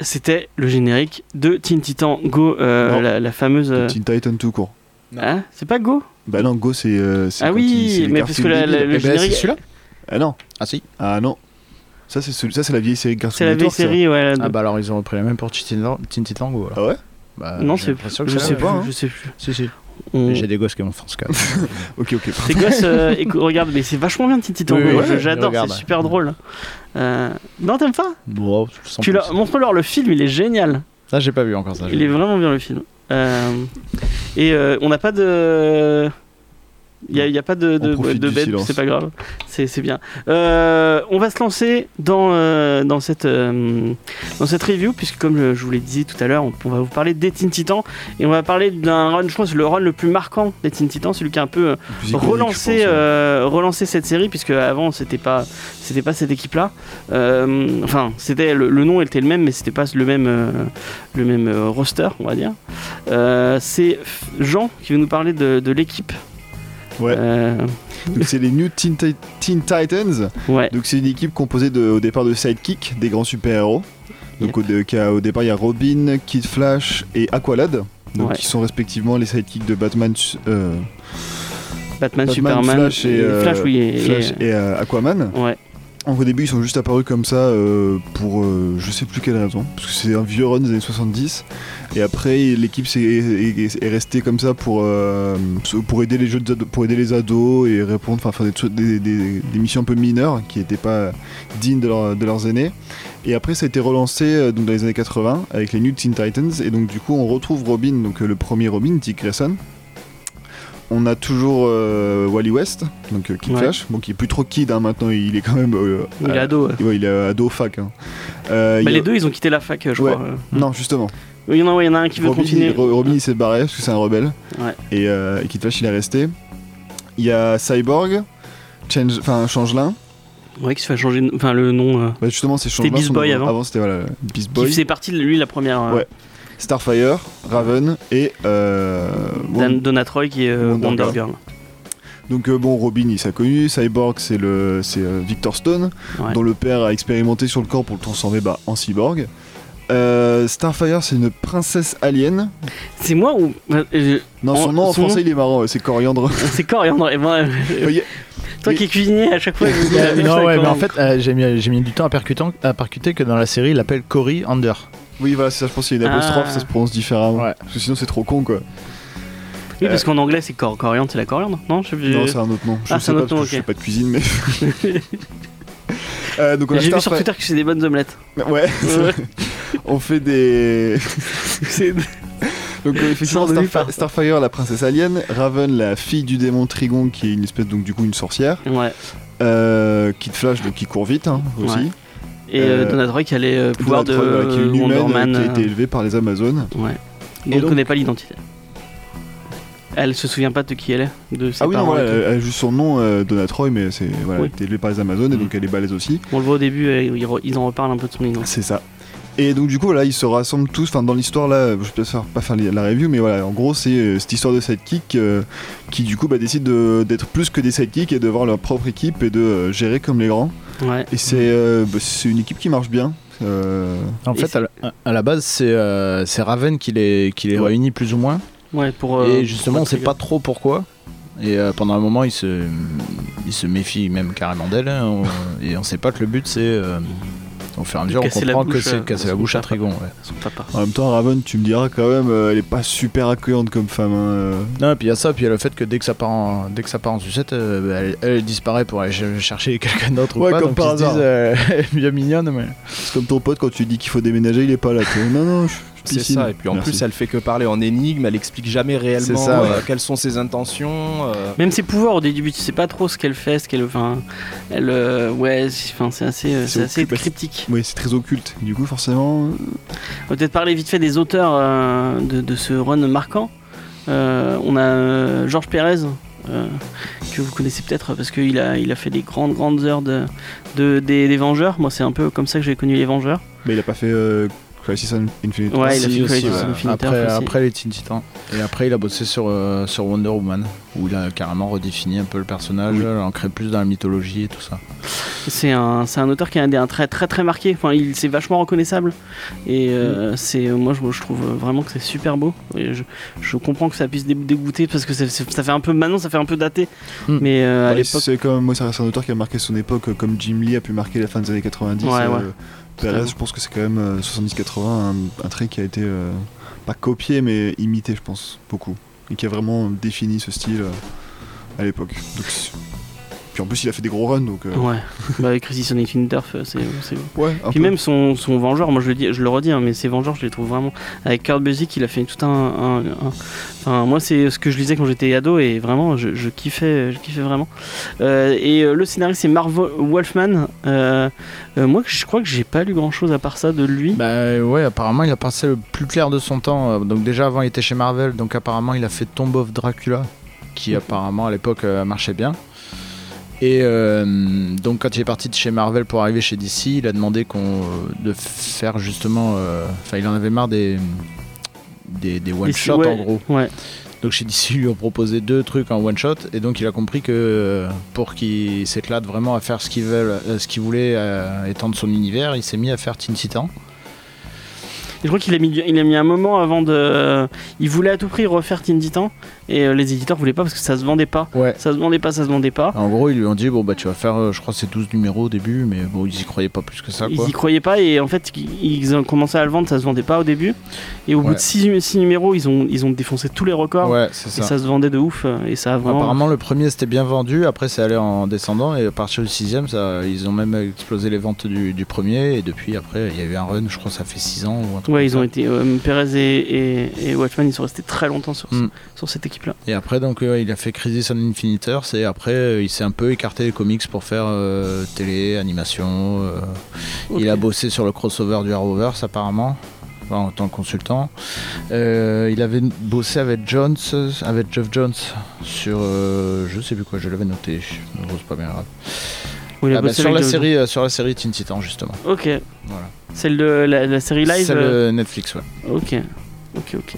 Et c'était le générique de Teen Titan Go, la, la fameuse. Teen Titan tout court. Hein c'est pas Go Bah non, Go, c'est. euh, c'est Ah quand oui, il- c'est les mais parce que cartoons la- la- débiles. le Eh ben, c'est générique. celui-là Ah non. Ah si. Ah non. Ça, c'est celui- ça, c'est la vieille série Cartoon C'est la vieille Network, ça. série, ouais. Ah bah alors ils ont repris la même pour Go. alors. Ah ouais Bah, non, j'ai c'est. l'impression que Je c'est sais la pas, pas, hein. je sais plus. Si si. On- J'ai des gosses qui m'ont France 4. Ok, ok. Tes gosses, euh, regarde, mais c'est vachement bien Teen Titan Oui, Go. oui, Moi, oui, je- je J'adore, regarde, c'est super drôle. Euh, Non, t'aimes pas bon, je sens Tu plus. leur- Montre-leur le film, il est génial. Ça j'ai pas vu encore ça. Il est vraiment bien le film. Euh, Et euh, on n'a pas de. Il n'y a, pas de, de, de bête, c'est pas grave, c'est bien. Euh, on va se lancer dans, euh, dans, cette, euh, dans cette review, puisque comme je, je vous l'ai dit tout à l'heure, on, on va vous parler des Teen Titans, et on va parler d'un run, je pense, le run le plus marquant des Teen Titans, celui qui a un peu pense, ouais. euh, relancer cette série puisque avant c'était pas c'était pas cette équipe là enfin c'était le, le nom était le même mais c'était pas le même le même roster on va dire. C'est Jean qui veut nous parler de, de l'équipe Ouais. Euh, Donc, c'est les New Teen, Ti- Teen Titans. ouais Donc, c'est une équipe composée de, au départ de sidekick, des grands super-héros. Donc, au, au départ, il y a Robin, Kid Flash et Aqualad. Donc, Ouais. qui sont respectivement les sidekicks de Batman, euh, Batman, Batman, Superman Flash et, euh, Flash oui et, Flash et euh, Aquaman. ouais Donc, au début, ils sont juste apparus comme ça euh, pour euh, je sais plus quelle raison, parce que c'est un vieux run des années 70. Et après, l'équipe est, est- est restée comme ça pour, euh, aider les jeux ados et répondre, enfin faire des, missions un peu mineures qui n'étaient pas dignes de, leur- de leurs aînés. Et après, ça a été relancé dans les années 80 avec les New Teen Titans. Et donc, du coup, on retrouve Robin, donc le premier Robin, Dick Grayson. On a toujours euh, Wally West, donc euh, Kid Ouais. Flash, bon, qui est plus trop kid hein, maintenant, il est quand même. euh, il est ado ouais. Ouais, il est ado fac. hein. Euh, il Bah, a- les deux ils ont quitté la fac je crois. Non, justement. il y en a, il y en a un qui veut continuer Robin, il s'est barré parce que c'est un rebelle. Et, euh, et Kid Flash, il est resté. Il y a Cyborg, Change, enfin Changelin. ouais qui se fait changer enfin le nom Bah, justement, c'est Changelin. Beast son Boy nom. avant. c'était voilà, Beast qui Boy. faisait partie de lui la première Ouais. Starfire, Raven et. Euh, Dan- Won- Donatroy qui est euh, Wonder Wonder Girl. Girl. Donc euh, bon, Robin, il s'est connu. Cyborg, c'est le, c'est euh, Victor Stone, Ouais. dont le père a expérimenté sur le corps pour le transformer bah, en cyborg. Euh, Starfire, c'est une princesse alien. C'est moi ou. euh, Non, son En- nom en son français, nom il est marrant, c'est Coriandre. C'est coriandre. Et moi, euh, toi qui es cuisinier à chaque fois. ah, non ouais mais en fait euh, j'ai mis, j'ai mis du temps à percuter, à percuter que dans la série il l'appelle Cory Under. Oui, voilà, c'est ça, je pense qu'il y a une apostrophe, Ah. ça se prononce différemment. Ouais. Parce que sinon, c'est trop con, quoi. Oui, parce qu'en anglais, c'est cor coriandre, c'est la coriandre, non Je sais plus. Non, c'est un autre nom. Je Ah, sais c'est un pas autre parce nom, que je ok. fais pas de cuisine, mais. Euh, donc on a J'ai vu sur Starfire- Twitter que c'est des bonnes omelettes. Ouais, Ouais. on fait des. C'est- Donc euh, effectivement, Sans Starfi-. Starfire, la princesse alien, Raven, la fille du démon Trigon, qui est une espèce donc du coup une sorcière, ouais. euh, Kid Flash donc qui court vite hein, aussi, Ouais. Et euh, Euh, Donatroy qui a les euh, pouvoirs de voilà, qui est une humaine Wonder Man. euh, qui a été euh, élevée par les Amazones. Ouais. Et on donc- connaît pas l'identité. Elle se souvient pas de qui elle est, de ses Ah oui, non, parents. voilà, et tout. elle, elle a juste son nom euh, Donatroy, mais c'est voilà, Oui. elle a été élevée par les Amazones et Mm. donc elle est balèze aussi. On le voit au début, euh, ils re- ils en reparlent un peu de son identité. C'est ça. Et donc du coup voilà, ils se rassemblent tous, enfin dans l'histoire là, je vais peut-être faire- pas faire la review, mais voilà, en gros c'est euh, cette histoire de sidekick euh, qui du coup bah, décide de- d'être plus que des sidekicks et de voir leur propre équipe et de euh, gérer comme les grands. Ouais. Et c'est euh, bah, c'est une équipe qui marche bien. Euh, En fait, à la, à la base, c'est euh, c'est Raven qui les, qui les Ouais. réunit plus ou moins. Ouais, pour. euh, et justement, on pour sait Trigger. pas trop pourquoi. Et euh, pendant un moment, il se, il se méfie même carrément d'elle. hein, on- et on sait pas que le but, c'est euh, Au fur et à mesure, on comprend que c'est euh, casser la bouche à. Trigon. ouais. Son papa. En même temps, Raven, tu me diras quand même, euh, elle est pas super accueillante comme femme. hein, euh. Non, et puis il y a ça, puis il y a le fait que dès que ça part en, dès que ça part en sucette, euh, bah, elle, elle disparaît pour aller ch- chercher quelqu'un d'autre Ouais, ou pas. comme donc par ils se hasard. disent, euh, elle est bien mignonne, mais. C'est comme ton pote quand tu dis qu'il faut déménager, il est pas là. Non, non, je C'est ça, et puis en Merci. plus elle fait que parler en énigme, elle explique jamais réellement euh, quelles sont ses intentions. euh. Même ses pouvoirs au début, tu sais pas trop ce qu'elle fait, ce qu'elle. Enfin, elle. euh, ouais, c'est enfin, c'est assez, euh, C'est assez cryptique. Oui, c'est très occulte. Du coup, forcément. On va peut-être parler vite fait des auteurs euh, de, de ce run marquant. Euh, on a euh, Georges Pérez, euh, que vous connaissez peut-être parce qu'il a, il a fait des grandes, grandes heures de, de- des, des Vengeurs. Moi, c'est un peu comme ça que j'ai connu les Vengeurs. Mais il a pas fait euh, Crisis on Infinite. Ouais, il a fait aussi, Crisis on Infinite Earth après, aussi. après les Teen Titans. Et après, il a bossé sur, euh, sur Wonder Woman, où il a carrément redéfini un peu le personnage, Oui. ancré plus dans la mythologie et tout ça. C'est un, c'est un auteur qui a un, un trait très très marqué. Enfin, il c'est vachement reconnaissable. Et euh, c'est moi je, je trouve vraiment que c'est super beau. Et je, je comprends que ça puisse dé- dégoûter parce que c'est- c'est- ça fait un peu maintenant ça fait un peu daté. Mm. Mais euh, à l'époque, c'est quand même, moi, reste un auteur qui a marqué son époque, euh, comme Jim Lee a pu marquer la fin des années 90. Ouais, euh, ouais. Perez, Totalement. je pense que c'est quand même euh, 70-80, un, un trait qui a été euh, pas copié, mais imité, je pense, beaucoup. Et qui a vraiment défini ce style euh, à l'époque. Donc, Puis en plus, il a fait des gros runs, donc. euh, ouais. bah, avec Crisis on Infinite Earth, c'est c'est ouais, un Puis peu. même son, son Vengeur, moi je le, dis, je le redis, hein, mais ses Vengeurs, je les trouve vraiment. Avec Kurt Busiek, il a fait tout un. un- un- Enfin, moi, c'est ce que je lisais quand j'étais ado et vraiment, je, je kiffais, je kiffais vraiment. Euh, et euh, le scénariste, c'est Marv Wolfman. Euh, euh, moi, je crois que j'ai pas lu grand chose à part ça de lui. Bah ouais, apparemment, il a passé le plus clair de son temps. Euh, Donc, déjà avant, il était chez Marvel, donc apparemment, il a fait Tomb of Dracula, qui apparemment à l'époque euh, marchait bien. Et euh, donc, quand il est parti de chez Marvel pour arriver chez DC, il a demandé qu'on, euh, de faire justement. euh, Enfin, il en avait marre des. Des, des one-shots ouais, en gros. Ouais. Donc chez DC, ils lui ont proposé deux trucs en one shot et donc il a compris que pour qu'il s'éclate vraiment à faire ce qu'il veut, ce qu'il voulait étendre son univers, il s'est mis à faire Teen Titan. Je crois qu'il a mis, il a mis un moment avant de. il voulait à tout prix refaire Teen Titan et euh, les éditeurs voulaient pas parce que ça se vendait pas. Ouais. Ça se vendait pas, ça se vendait pas. En gros, ils lui ont dit bon bah tu vas faire, euh, je crois c'est 12 numéros au début, mais bon ils y croyaient pas plus que ça Ils quoi. y croyaient pas et en fait ils ils ont commencé à le vendre, ça se vendait pas au début. Et au bout de 6 numéros, ils ont, ils ont défoncé tous les records. Ouais, c'est Et ça. ça se vendait de ouf euh, et ça a vraiment. Apparemment le premier c'était bien vendu, après c'est allé en descendant et à partir du sixième ça, ils ont même explosé les ventes du, du premier et depuis après il y a eu un run, je crois ça fait 6 ans ou un truc Ouais, ils ont été. euh, Perez et, et, et Watchman, ils sont restés très longtemps sur, ce- Mm. sur cette équipe-là. Et après, donc, euh, il a fait Crisis on Infinite Earth, et après, euh, il s'est un peu écarté des comics pour faire euh, télé, animation. euh, Il a bossé sur le crossover du Arrowverse, apparemment, enfin, en tant que consultant. Euh, il avait bossé avec Jones, avec Jeff Jones, sur. euh, je sais plus quoi, je l'avais noté. bon, c'est pas bien grave. Ah bah, sur, la série, euh, sur la série Teen Titan, justement. Ok. Voilà. Celle de la, la série live. Celle euh, de Netflix, ouais. Ok. Ok, ok.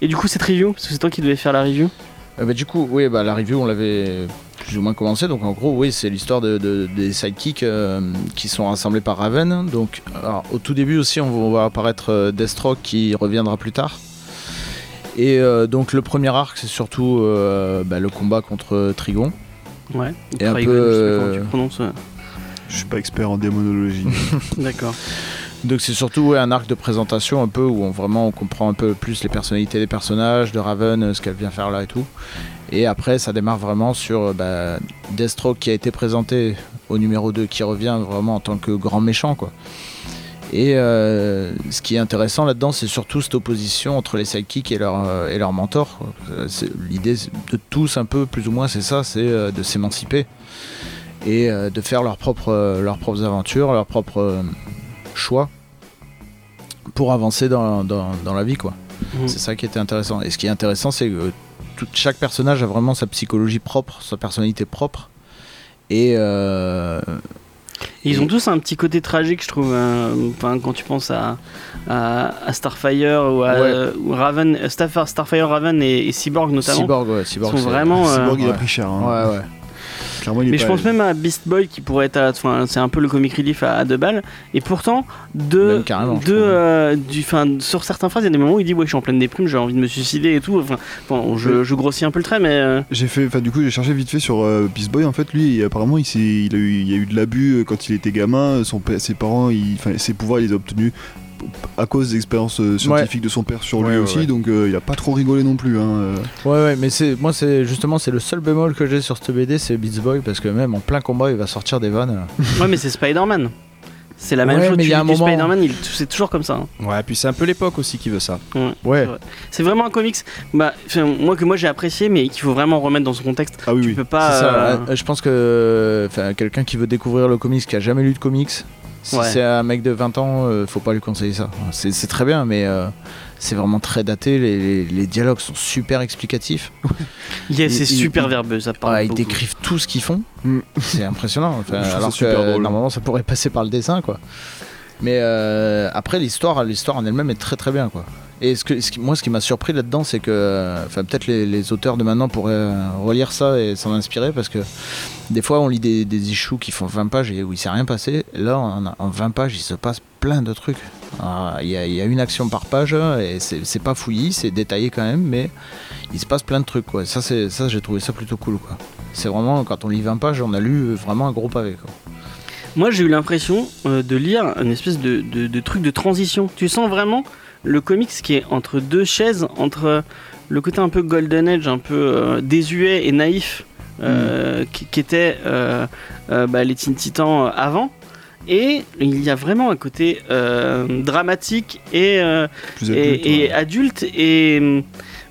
Et du coup, cette review, parce que c'est toi qui devais faire la review. Euh, bah, du coup, oui, bah, la review, on l'avait plus ou moins commencé. Donc, en gros, oui, c'est l'histoire de, de- des sidekicks euh, qui sont rassemblés par Raven. Donc, alors, au tout début aussi, on va, apparaître euh, Deathstroke qui reviendra plus tard. Et euh, donc, le premier arc, c'est surtout euh, bah, le combat contre Trigon. Ouais. Et un peu, je sais pas euh, comment tu prononces. Je suis pas expert en démonologie. D'accord. Donc, c'est surtout ouais, un arc de présentation un peu où on vraiment on comprend un peu plus les personnalités des personnages, de Raven, euh, ce qu'elle vient faire là et tout. Et après, ça démarre vraiment sur euh, bah, Deathstroke qui a été présenté au numéro 2, qui revient vraiment en tant que grand méchant. quoi. Et euh, ce qui est intéressant là-dedans, c'est surtout cette opposition entre les sidekicks et leur, euh, et leur mentor. quoi. Euh, L'idée de tous, un peu, plus ou moins, c'est ça, c'est euh, de s'émanciper et de faire leurs propres, leurs propres aventures, leurs propres choix pour avancer dans, dans- dans la vie. quoi. Mhm. C'est ça qui était intéressant. Et ce qui est intéressant, c'est que tout, chaque personnage a vraiment sa psychologie propre, sa personnalité propre. Et euh, Et ils ont tous un petit côté tragique, je trouve. euh, Enfin, quand tu penses à, à, à Starfire ou à Ouais. ou Raven, euh, Starfire, Starfire, Raven et, et Cyborg notamment, Cyborg, ouais, ils Cyborg, sont vraiment. euh, Cyborg, il a pris cher. hein. Ouais, ouais. Clairement, il est Mais je pense même à Beast Boy qui pourrait être, à- enfin, c'est un peu le comic relief à, à deux balles. Et pourtant, de, de, euh, du, fin, sur certaines phrases, il y a des moments où il dit ouais, je suis en pleine déprime, j'ai envie de me suicider et tout. Enfin, bon, je, je grossis un peu le trait, mais euh, J'ai fait, enfin du coup j'ai cherché vite fait sur euh, Beast Boy en fait lui et apparemment il, il a eu, il y a eu de l'abus quand il était gamin, son ses parents, il- ses pouvoirs il les a obtenus à cause des expériences euh, scientifiques de son père sur lui Ouais, aussi ouais. donc euh, il a pas trop rigolé non plus hein, euh. Ouais, ouais, mais c'est moi, c'est justement c'est le seul bémol que j'ai sur cette BD, c'est Beats Boy, parce que même en plein combat, il va sortir des vannes. ouais, mais c'est Spider-Man. C'est la même Ouais, chose. mais tu il y a un du moment- Spider-Man, il- c'est toujours comme ça. hein. Ouais, puis c'est un peu l'époque aussi qui veut ça. Ouais. C'est vraiment un comics, bah, moi que moi j'ai apprécié, mais qu'il faut vraiment remettre dans son contexte. Ah oui Tu oui. peux pas. Ça, je pense que quelqu'un qui veut découvrir le comics, qui a jamais lu de comics, si Ouais. c'est un mec de 20 ans, euh, faut pas lui conseiller ça. C'est c'est très bien, mais euh, c'est vraiment très daté. Les, les- les dialogues sont super explicatifs. yeah, c'est super il- verbeux, ça parle. Ouais, ils décrivent tout ce qu'ils font. Mm. C'est impressionnant. Enfin, alors que euh, drôle. normalement, ça pourrait passer par le dessin, quoi. Mais euh, après, l'histoire, l'histoire en elle-même est très très bien, quoi. Et ce que, qui- moi, ce qui m'a surpris là-dedans, c'est que, enfin, peut-être les, auteurs de maintenant pourraient euh, relire ça et s'en inspirer, parce que des fois, on lit des, des issues qui font 20 pages et où il s'est rien passé. Là, en, en 20 pages, il se passe plein de trucs. Il y, a- une action par page et c'est pas fouillis, c'est détaillé quand même, mais il se passe plein de trucs, quoi. Ça, ça, j'ai trouvé ça plutôt cool. C'est vraiment quand on lit 20 pages, on a lu vraiment un gros pavé. Moi, j'ai eu l'impression euh, de lire une espèce de, de- de truc de transition. Tu sens vraiment le comics qui est entre deux chaises, entre le côté un peu Golden Age, un peu euh, désuet et naïf, euh, qui, qui était euh, euh, bah, les Teen Titans avant. Et il y a vraiment un côté euh, dramatique et, euh, adulte, et ouais. adulte et hum,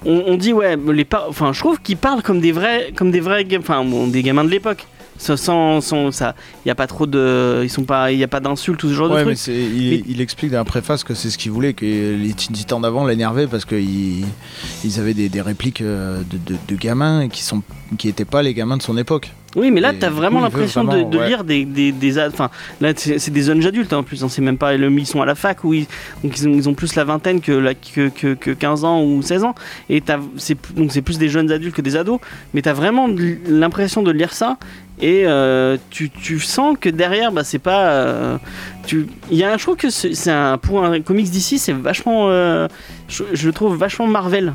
on, on dit ouais les par- enfin je trouve qu'ils parlent comme des vrais comme des vrais enfin bon, des gamins de l'époque sans, sans, sans- ça il y a pas trop de ils sont pas il y a pas d'insultes ou ce genre Ouais, de mais il, Mais- il explique dans la préface que c'est ce qu'il voulait, que les Teen Titans d'avant l'énervaient parce qu'ils ils avaient des, des répliques euh, de, de- de gamins qui sont qui étaient pas les gamins de son époque. oui mais là t'as du vraiment l'impression de, vraiment, de ouais. lire des des, des enfin là c'est des jeunes adultes hein, en plus hein, c'est même pas ils sont à la fac où ils donc ils ont, ils ont plus la vingtaine que, la, que, que, que 15 ans ou 16 ans et c'est donc c'est plus des jeunes adultes que des ados mais t'as vraiment l'impression de lire ça et euh, tu, tu sens que derrière bah c'est pas euh, tu il y a je trouve que c'est un pour un comics d'ici c'est vachement euh, je, je le trouve vachement Marvel.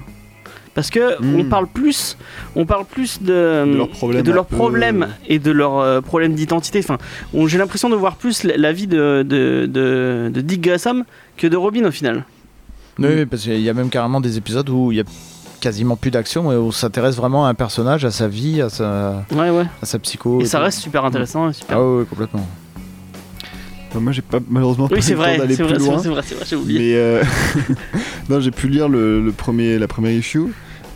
Parce que Mm. on parle plus on parle plus de De leurs problèmes de et de leurs problèmes d'identité. Enfin j'ai l'impression de voir plus la, vie de, de, de, de Dick Grayson que de Robin au final. Oui, oui, parce qu'il y a même carrément des épisodes où il y a quasiment plus d'action et où on s'intéresse vraiment à un personnage, à sa vie, à sa, ouais ouais à sa psycho. et ça tout. reste super intéressant super Ah ouais, ouais, complètement. Moi j'ai pas malheureusement pas oui c'est eu le temps vrai d'aller c'est plus vrai c'est loin vrai, c'est vrai c'est vrai j'ai oublié Mais euh, non, j'ai pu lire le, le premier, la première issue.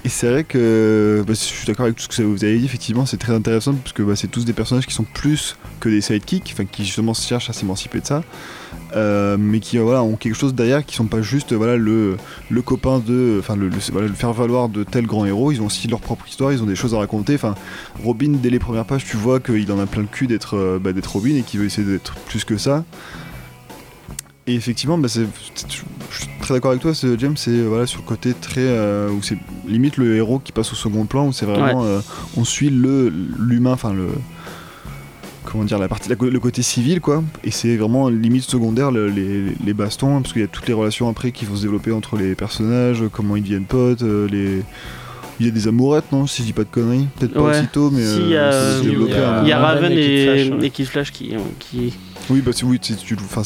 Et c'est vrai que bah, je suis d'accord avec tout ce que vous avez dit. Effectivement, c'est très intéressant parce que bah, c'est tous des personnages qui sont plus que des sidekicks, enfin qui justement cherchent à s'émanciper de ça, euh, mais qui voilà ont quelque chose derrière, qui sont pas juste voilà le, le copain de, enfin le, le- voilà, le faire valoir de tel grand héros. Ils ont aussi leur propre histoire, ils ont des choses à raconter. Enfin, Robin dès les premières pages, tu vois qu'il en a plein le cul d'être euh, bah, Robin et qu'il veut essayer d'être plus que ça. Et effectivement, bah, c'est- très d'accord avec toi, ce James. C'est euh, voilà sur le côté très euh, où c'est limite le héros qui passe au second plan, où c'est vraiment euh, on suit le l'humain, enfin le comment dire la partie la le côté civil quoi. Et c'est vraiment limite secondaire le- les, les bastons, parce qu'il y a toutes les relations après qui vont se développer entre les personnages, comment ils deviennent potes, euh, les il y a des amourettes, non Si je dis pas de conneries? Peut-être pas Ouais. aussitôt, mais Si, il y a, il y il y a Raven et Kid et, Flash, ouais. et Kid Flash qui, qui, Oui, bah c'est- oui,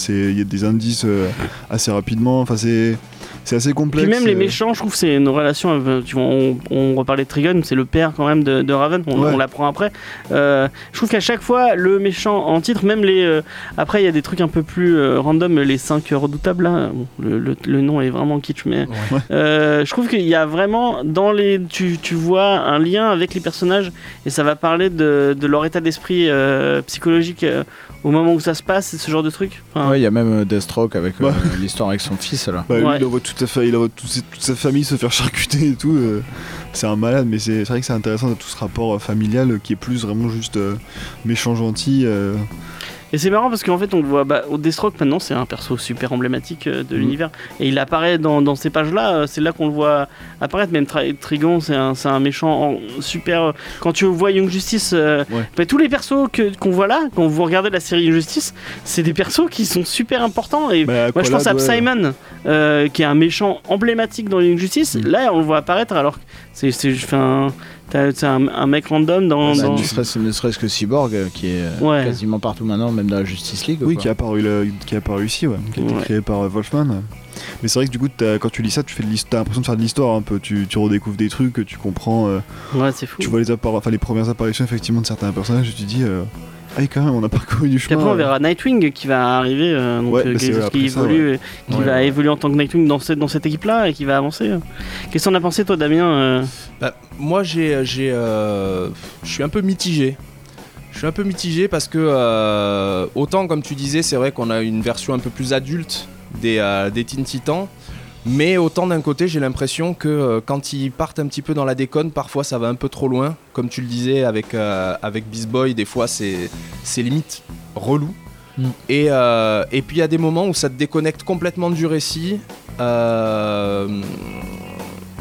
il y a des indices euh, assez rapidement. Enfin c'est c'est assez complexe. Puis même les euh. méchants, je trouve que c'est une relation. euh, Tu vois, on, on reparlait de Trigon, c'est le père quand même de, de Raven. On, Ouais. on l'apprend après. Euh, je trouve qu'à chaque fois, le méchant en titre, même les. euh, après, il y a des trucs un peu plus euh, random, les 5 redoutables là. Bon, le, le- le nom est vraiment kitsch, mais euh, je trouve qu'il y a vraiment dans les. Tu, tu vois un lien avec les personnages et ça va parler de, de leur état d'esprit euh, psychologique euh, au moment où ça se passe, ce genre de truc. Enfin, Ouais, il y a même euh, Deathstroke avec euh, l'histoire avec son fils là. Bah, lui, Ouais. il envoie toute sa, fa- il envoie toute, sa- toute sa famille se faire charcuter et tout. euh, c'est un malade, mais c'est c'est vrai que c'est intéressant de tout ce rapport euh, familial qui est plus vraiment juste euh, méchant gentil. Euh. Et c'est marrant parce qu'en fait, on le voit. Bah, Deathstroke, maintenant, c'est un perso super emblématique euh, de Mm. l'univers. Et il apparaît dans, dans ces pages-là. euh, C'est là qu'on le voit apparaître. Même Tri- Trigon, c'est un, c'est un méchant en- super. Quand tu vois Young Justice, euh, Ouais. bah, tous les persos que- qu'on voit là, quand vous regardez la série Young Justice, c'est des persos qui sont super importants. Et Bah, moi, je pense à ouais. Simon, euh, qui est un méchant emblématique dans Young Justice. Mm. Là, on le voit apparaître alors que c'est c'est- t'as- un, un mec random dans. Bah, dans- ne serait-ce ne serait-ce que Cyborg, euh, qui est euh, Ouais. quasiment partout maintenant, même dans la Justice League. Oui, quoi. qui a apparu, qui apparu ici, ouais, qui a été Ouais. créé par euh, Wolfman. Mais c'est vrai que du coup, quand tu lis ça, tu fais de l'hist- t'as l'impression de faire de l'histoire un peu. Tu, tu redécouvres des trucs, tu comprends. euh, Ouais, c'est fou. tu vois les, appara- enfin, les premières apparitions effectivement de certains personnages et tu te dis, euh, ah oui, quand même, on a parcouru du chemin. après, on verra Nightwing qui va arriver, euh, donc, Ouais, euh, bah, qui, c'est qui après ça, évolue, qui Ouais, va ouais. évoluer en tant que Nightwing dans cette, dans cette équipe-là et qui va avancer. Qu'est-ce que t'en as pensé, toi, Damien euh Bah, moi, j'ai, j'ai, euh, je suis un peu mitigé. Je suis un peu mitigé parce que euh, autant, comme tu disais, c'est vrai qu'on a une version un peu plus adulte des, euh, des Teen Titans. Mais autant d'un côté, j'ai l'impression que euh, quand ils partent un petit peu dans la déconne, parfois ça va un peu trop loin. Comme tu le disais avec, euh, avec Beast Boy, des fois c'est, c'est limite relou. Mm. Et, euh, et puis il y a des moments où ça te déconnecte complètement du récit. Euh,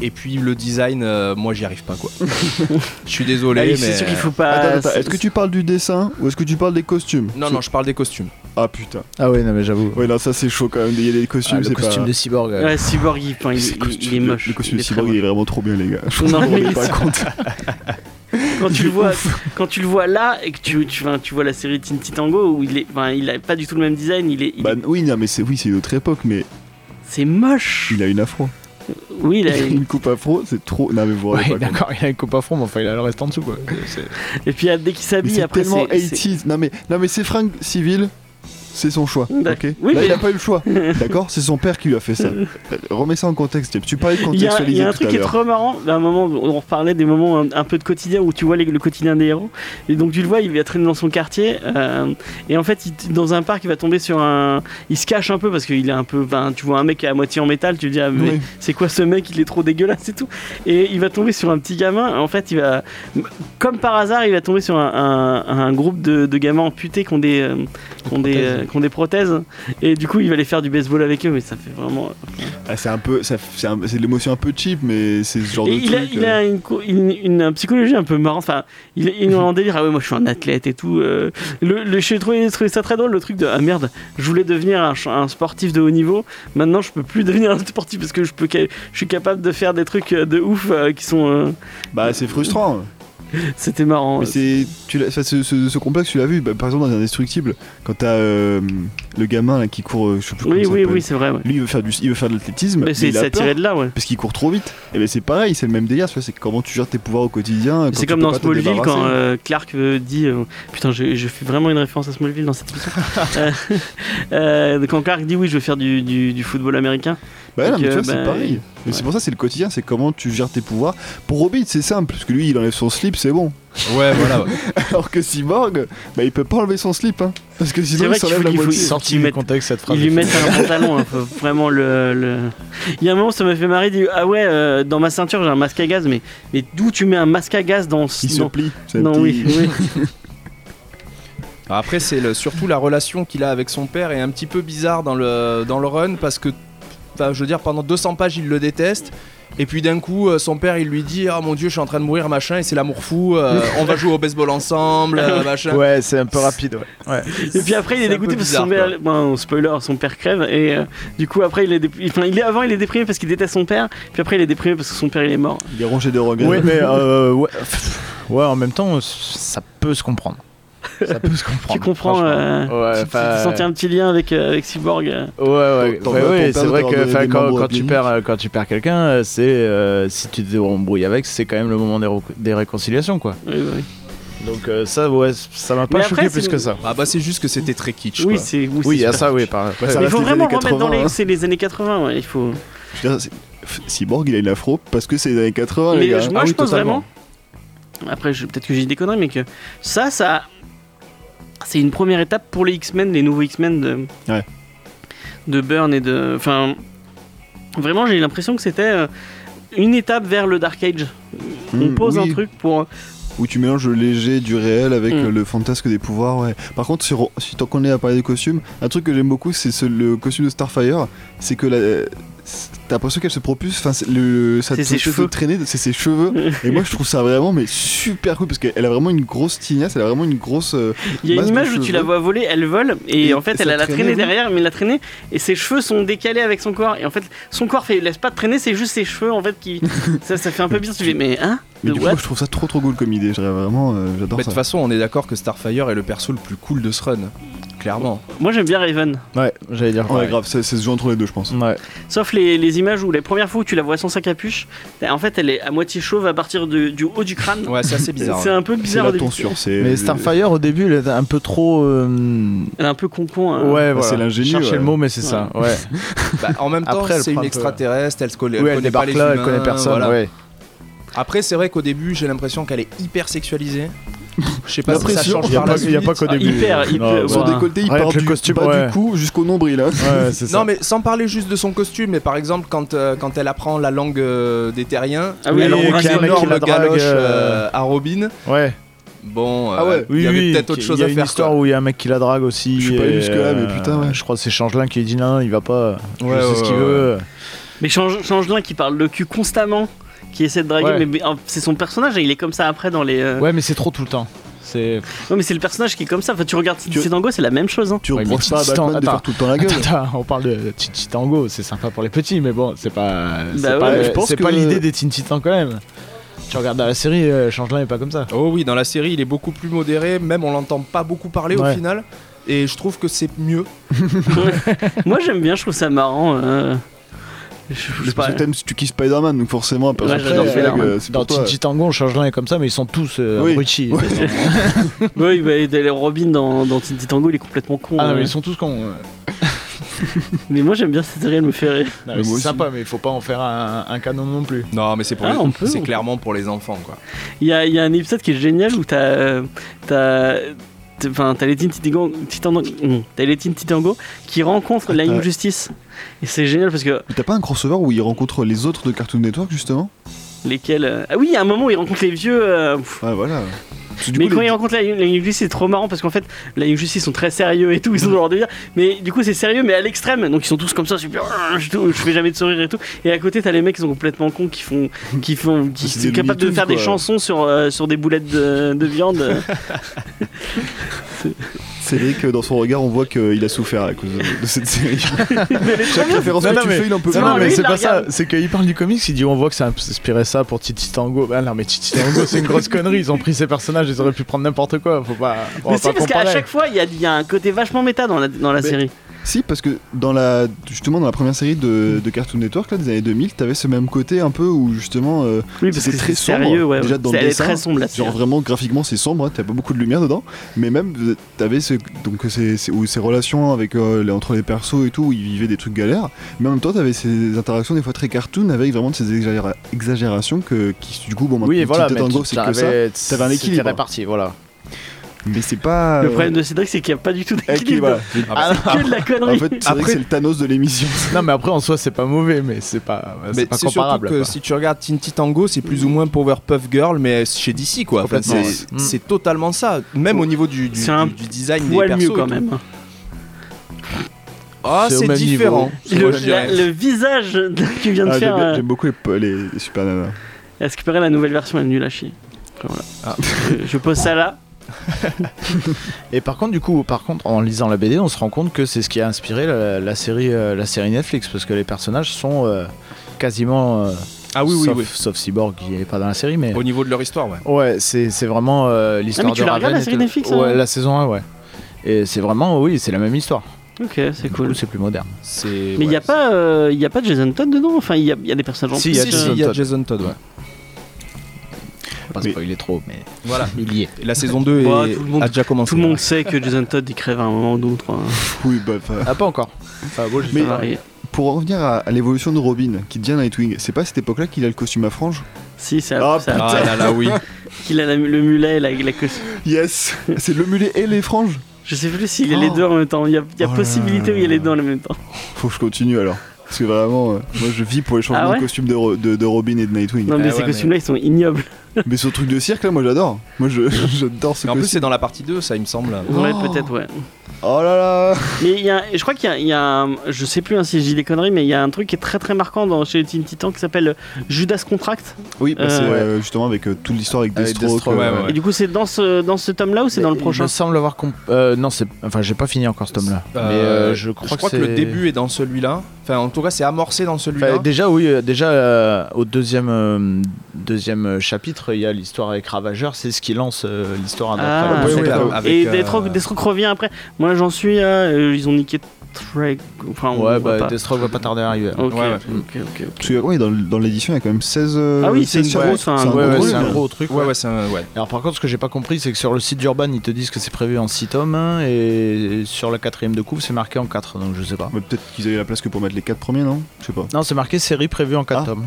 et puis le design, euh, moi j'y arrive pas quoi. Je suis désolé, Ah mais. C'est sûr qu'il faut pas. Attends, attends, c'est- est-ce que tu parles du dessin ou est-ce que tu parles des costumes? Non, non, je parle des costumes. Ah putain. Ah ouais, non mais j'avoue. Ouais, là, ça c'est chaud quand même. Il y a des costumes, Ah, le c'est costume pas. de Cyborg. euh, Ouais, Cyborg, il, enfin, il- costume- est moche. Le costume il de Cyborg, il est vraiment trop bien, les gars. Je Non, mais pas compte. quand tu le vois quand tu le vois là et que tu tu, enfin, tu vois la série Teen Titango où il est enfin, il a pas du tout le même design il est, il Bah est- oui, non, mais c'est oui, c'est une autre époque, mais c'est moche il a une afro. oui il a une coupe afro, c'est trop. Non, mais vous Ouais, pas compte. d'accord, il a une coupe à front, mais enfin il a le reste en dessous quoi. C'est- et puis dès qu'il Mais s'habille c'est après tellement c'est- c'est 80s. Non, mais, non, mais c'est fringues civiles. C'est son choix, D'accord. ok Oui, Là, mais- il a pas eu le choix, d'accord C'est son père qui lui a fait ça. Remets ça en contexte. Tu parlais de a, il contextualiser y a un truc qui est trop marrant. À un moment, on reparlait des moments un, un peu de quotidien où tu vois les- le quotidien des héros. Et donc, tu le vois, il va traîner dans son quartier. euh, et en fait, il- dans un parc, il va tomber sur un. Il se cache un peu parce qu'il est un peu. ben, tu vois un mec à moitié en métal, tu te dis, ah, mais Oui. c'est quoi ce mec? Il est trop dégueulasse et tout. Et il va tomber sur un petit gamin. En fait, il va. Comme par hasard, il va tomber sur un, un- un groupe de, de gamins amputés qui ont des, euh, qui ont des, euh, qui ont des prothèses. Et du coup, il va aller faire du baseball avec eux. Mais ça fait vraiment. Ah, c'est un peu, ça- c'est un- c'est de l'émotion un peu cheap, mais c'est ce genre Et de il, a, truc. il euh, a une, co- une, une- une psychologie un peu marrante. Enfin, il, est- il est en délire. Ah ouais, moi je suis un athlète et tout. euh. le, le, j'ai trouvé, trouvé ça très drôle le truc de ah merde, je voulais devenir un, un sportif de haut niveau. Maintenant, je peux plus devenir un sportif parce que je peux, je suis capable de faire des trucs euh, de ouf euh, qui sont. euh, Bah, c'est frustrant. C'était marrant. Ce complexe, tu l'as vu, bah, par exemple dans Indestructible, quand t'as euh, le gamin là qui court, euh, je sais plus Oui, comment oui, oui, c'est vrai. ouais. Lui, il veut faire du, il veut faire de l'athlétisme, Mais c'est tiré de là, ouais. parce qu'il court trop vite. Et ben c'est pareil, c'est le même délire. C'est comment tu gères tes pouvoirs au quotidien. C'est comme dans Smallville quand euh, Clark euh, dit euh, putain je, je fais vraiment une référence à Smallville dans cette émission Euh, quand Clark dit oui je veux faire du, du, du football américain Bah ouais, non, mais tu vois, c'est bah, pareil. Mais c'est pour ça, c'est le quotidien, c'est comment tu gères tes pouvoirs. Pour Robin, c'est simple, parce que lui, il enlève son slip, c'est bon. Ouais, voilà. ouais. Alors que Cyborg, bah il peut pas enlever son slip, hein. Parce que C'est sinon, vrai il qu'il s'enlève faut- la moitié. il Sorti il du met- contexte cette phrase. Il lui met un pantalon, hein, faut vraiment le, le- Il y a un moment, ça m'a fait marrer. Il dit Ah ouais, euh, dans ma ceinture, j'ai un masque à gaz, mais, mais d'où tu mets un masque à gaz dans ce. Il se plie. Non, petit- oui, oui. Après, c'est le- surtout la relation qu'il a avec son père est un petit peu bizarre dans le, dans le run parce que, je veux dire, pendant 200 pages, il le déteste. Et puis d'un coup, euh, son père, il lui dit Ah mon dieu, je suis en train de mourir, machin, et c'est l'amour fou, euh, on va jouer au baseball ensemble, euh, machin. Ouais, c'est un peu rapide, ouais. ouais. Et puis après, il est, dégoûté parce que son père. Bon, spoiler, son père crève. Et euh, du coup, après, il est, dép- enfin, il est. Avant, il est déprimé parce qu'il déteste son père. Puis après, il est déprimé parce que son père, il est mort. Il est rongé de regrets. Oui, mais euh, ouais, en même temps, ça peut se comprendre. Ça peut se comprendre. Tu comprends euh, Ouais, tu- sentais un petit lien avec, euh, avec Cyborg. euh. Ouais, ouais, ouais, c'est vrai que des quand, tu perds, quand tu perds quelqu'un, euh, c'est euh, si tu te embrouilles avec, c'est quand même le moment des, des réconciliations, quoi. Oui, oui. Donc euh, ça, ouais, ça m'a pas choqué plus que ça. Ah bah c'est juste que c'était très kitsch. Oui, quoi. c'est. Oui, Oui, c'est il y a super. ça, oui. Par... Il faut vraiment remettre dans 80, les. hein. C'est les années 80, ouais, il faut. Cyborg, il a une afro parce que c'est les années 80, Mais les gars. moi, Ah je oui, pense totalement. vraiment. Après, je- peut-être que j'ai des conneries, mais que ça, ça. C'est une première étape pour les X-Men, les nouveaux X-Men de. Ouais. De Burn et de. Enfin. Vraiment, j'ai l'impression que c'était euh, une étape vers le Dark Age. On Mm, pose un truc pour. où tu mélanges le léger du réel avec Mm. euh, le fantasque des pouvoirs. Ouais. Par contre, si tant qu'on est à parler des costumes, un truc que j'aime beaucoup, c'est ce- le costume de Starfire. C'est que la- t'as l'impression qu'elle se propulse. Enfin, c'est le, ça te ses cheveux. traîner, c'est ses cheveux. Et moi, je trouve ça vraiment mais super cool parce qu'elle a vraiment une grosse tignasse, elle a vraiment une grosse. euh, Il y a une de image où tu la vois voler, elle vole, et, Et en fait elle a la traînée derrière, mais la traînée, et ses cheveux sont décalés avec son corps, et en fait son corps fait, laisse pas de traîner, c'est juste ses cheveux en fait qui. ça, ça fait un peu bizarre, tu fais, mais hein Mais De du coup, je trouve ça trop trop cool comme idée. Vraiment, euh, j'adore de ça. toute façon, on est d'accord que Starfire est le perso le plus cool de ce run. Clairement. Moi j'aime bien Raven, Ouais, j'allais dire. Ouais, pareil. grave, ça se joue entre les deux, je pense. Ouais. sauf les, les images où les premières fois où tu la vois sans sa capuche, en fait elle est à moitié chauve à partir de- du haut du crâne. Ouais, c'est assez bizarre. C'est un peu C'est bizarre au la début. tonsure, c'est. Mais Starfire au début, elle était un peu trop. euh, Elle est un peu con-con. hein. Ouais, Bah, voilà. c'est cherchais ouais. le mot, mais c'est ça. Ouais. Bah, en même temps, Après, elle c'est une un peu- extraterrestre, elle se connaît, Oui, elle elle connaît pas débarque les là, elle connaît personne. voilà. Ouais. Après, c'est vrai qu'au début, j'ai l'impression qu'elle est hyper sexualisée. Je sais pas si ça change Il par la pas, il y a suite. pas qu'au Ah, début. hyper, hyper, Non, ouais. Son décolleté, il part du, costume, bas ouais. du cou jusqu'au nombril. Hein. Ouais, c'est ça. Non mais sans parler juste de son costume, mais par exemple quand, euh, quand elle apprend la langue euh, des terriens, Ah oui, elle oui, envoie qu'il y a une un mec qui énorme la drague, galoche euh, euh, à Robin. Ouais. Bon, euh, Ah ouais. il Oui, y avait oui, peut-être autre chose y a à une faire. histoire quoi. où il y a un mec qui la drague aussi. Je suis pas allé jusque-là, mais putain, ouais. Je crois que c'est Changelin qui dit non, il va pas. Je Ouais, sais ce qu'il veut. Mais change, Changelin qui parle le cul constamment, qui essaie de draguer, Ouais. mais, mais, c'est son personnage et il est comme ça après dans les. euh, Ouais, mais c'est trop tout le temps. C'est. Non mais c'est le personnage qui est comme ça. Enfin tu regardes Tu- Titi Tango, c'est la même chose. Hein. Tu Ouais, reproches pas à de faire tout le temps la gueule. Attends, attends, on parle de Tinti Tango, c'est sympa pour les petits, mais bon, c'est pas. c'est Bah pas, ouais, je pense c'est que- pas l'idée des Teen Titans quand même. Tu regardes dans la série, euh, Changelin est pas comme ça. Oh oui, dans la série, il est beaucoup plus modéré, même on l'entend pas beaucoup parler au final. Et je trouve que c'est mieux. Moi j'aime bien, je trouve ça marrant. euh, Je, pas. t'aimes tu kiffes Spider-Man, donc forcément, euh, c'est Dans. Tinti Tango, Changelin est comme ça, mais ils sont tous euh, Oui. abrutis. Oui, bah, et Robin dans, Titi Tango, il est complètement con. Ah euh. mais ils sont tous cons. Mais moi j'aime bien cette série, elle me fait rire. Non, Mais mais moi c'est sympa, mais il faut pas en faire un, un canon non plus. Non, mais c'est pour Ah, les- on peut, c'est on clairement pour les enfants quoi. Il y a, il y a un épisode qui est génial où t'as- Enfin, t'as les Teen Titango, Titango- non, t'as les Teen Titango qui rencontrent la Young. Justice. Et c'est génial parce que T'as pas un crossover où il rencontre les autres de Cartoon Network, justement? Lesquels. euh, Ah oui, a un moment où ils rencontrent les vieux. Ouais, voilà. Parce mais coup, quand les- ils rencontrent la, la Young Justice, c'est trop marrant parce qu'en fait, la Young Justice sont très sérieux et tout, ils sont leur délire. Mais du coup, c'est sérieux, mais à l'extrême. Donc ils sont tous comme ça, super. Je, je fais jamais de sourire et tout. Et à côté, t'as les mecs qui sont complètement cons, qui font, qui font, qui sont capables de faire des chansons sur, euh, sur des boulettes de, de viande. C'est vrai que dans son regard, on voit qu'il a souffert à cause de, de cette série. Chaque référence Non, que non, tu mais- fais, il en peut Non, mais c'est pas ça. C'est qu'il parle du comics, il dit on voit que ça a inspiré ça pour Titi Tango. Ah non, mais Titi Tango, c'est une grosse connerie. Ils ont pris ces personnages, ils auraient pu prendre n'importe quoi. Faut pas. On Mais si, parce qu'à chaque fois, il y a, il y a un côté vachement méta dans la, dans la Mais- série. Si, parce que dans la, justement dans la première série de, de Cartoon Network là, des années 2000, t'avais ce même côté un peu où justement euh, Oui, c'était très sombre. sérieux, ouais. Déjà, dans le dessin, très sombre la genre vraiment graphiquement c'est sombre, hein, t'as pas beaucoup de lumière dedans, mais même t'avais ce, donc ces, ces, où ces relations avec euh, les- entre les persos et tout, où ils vivaient des trucs galères, mais en même temps t'avais ces interactions des fois très cartoon avec vraiment de ces exagéra- exagérations que qui du coup bon Oui, voilà, Teen mais Tango, tu- c'est que ça, t'avais- un équilibre. réparti, voilà. Mais c'est pas Le euh, problème de Cédric, c'est qu'il n'y a pas du tout équilibre, d'équilibre. voilà. Ah, Que de la En connerie. fait, c'est vrai Après- c'est le Thanos de l'émission. non, mais après en soi, c'est pas mauvais, mais c'est pas, Mais c'est pas c'est surtout comparable. que si tu regardes Tinty Tango, c'est plus ou moins Powerpuff Girl, mais chez DC quoi. Enfin, c'est totalement ça. Même au niveau du, du, C'est un du- design des persos. mieux quand même. Ah, C'est au c'est même différent. Le, la- visage que vient de Ah, faire. j'aime euh, beaucoup les, les, les Super Nanas. Est-ce que la nouvelle version est nulle à chier voilà. Ah. Je, je pose ça là. Et par contre, du coup, par contre, en lisant la BD, on se rend compte que c'est ce qui a inspiré la, la série, euh, la série Netflix, parce que les personnages sont euh, quasiment, euh, Ah oui, oui, sauf, oui. sauf Cyborg qui est pas dans la série, mais Au niveau de leur histoire, ouais. ouais, c'est c'est vraiment euh, l'histoire Ah, mais tu de la regardes, la série. Netflix, Ouais, hein la saison 1, ouais. Et c'est vraiment, oui, c'est la même histoire. Ok, c'est Du cool. coup, c'est plus moderne. C'est. Mais il n'y ouais, a, pas, euh, il y a pas Jason Todd dedans? Enfin, il y a, il y a des personnages en Si, plus. il y a Si, il y a. Jason Todd, ouais. Pas Mais- spoiler trop, mais Voilà. il y est. La saison 2 Bah, est- tout le monde- a déjà commencé. Tout le monde sait que Jason Todd il crève à un moment ou d'autre. hein. Oui, bah, Ah, pas encore. Enfin, bon, Mais- pour en revenir à, à l'évolution de Robin, qui devient Nightwing, c'est pas à cette époque-là qu'il a le costume à franges Si, c'est Ah, c'est- Ah là là, oui. qu'il a la- le mulet et la, la costume. Yes C'est le mulet et les franges Je sais plus s'il y a Oh. les deux en même temps. Il y a, il y a Oh possibilité où il y a les deux en même temps. Faut que je continue alors. Parce que vraiment, euh, moi je vis pour les changements Ah ouais de costume de, Ro- de- de Robin et de Nightwing. Non, mais Ah ces ouais, costumes-là, ils sont ignobles. Mais ce truc de cirque là, moi j'adore. Moi je- j'adore ce Mais en plus, costume. c'est dans la partie 2, ça, il me semble. Ouais, Oh. peut-être, ouais. Oh là là Mais il y a, je crois qu'il y a, il y a un- je sais plus hein, si je dis des conneries, mais il y a un truc qui est très très marquant dans, chez Teen Titan qui s'appelle Judas Contract. Oui, bah, c'est Euh, euh, justement avec euh, toute l'histoire avec Avec Deathstroke. Deathstroke, euh, ouais, ouais. Et du coup, c'est dans ce, dans ce tome-là ou c'est dans le Il prochain me semble avoir comp- euh, non, c'est. Enfin, j'ai pas fini encore ce tome-là. Euh, mais euh, je crois, que, c'est- le début est dans celui-là. Enfin, en tout cas, c'est amorcé dans celui-là. Enfin, déjà, oui, euh, déjà euh, au deuxième, euh, deuxième euh, chapitre, il y a l'histoire avec Ravageur, c'est ce qui lance euh, l'histoire. Ah, oui, oui, avec, Et euh, Deathstroke, Deathstroke revient après. Moi, j'en suis à. euh, ils ont niqué Trek. Enfin, Ouais, bah, pas. Deathstroke va pas tarder à arriver. Ok, Ouais, ouais. ok, ok, ok. Parce que, ouais, dans, dans l'édition, il y a quand même 16. euh, Ah oui, c'est 16 une chapitres. grosse, un C'est gros Ouais, ouais, un truc. gros truc. Ouais, ouais, c'est un. Ouais. Alors par contre, ce que j'ai pas compris, c'est que sur le site d'Urban, ils te disent que c'est prévu en 6 tomes hein, et sur la quatrième de couve, c'est marqué en 4, donc je sais pas. Ouais, Peut-être qu'ils avaient la place que pour mettre les 4 premiers, non? Je sais pas. Non, c'est marqué série prévue en 4 Ah. tomes.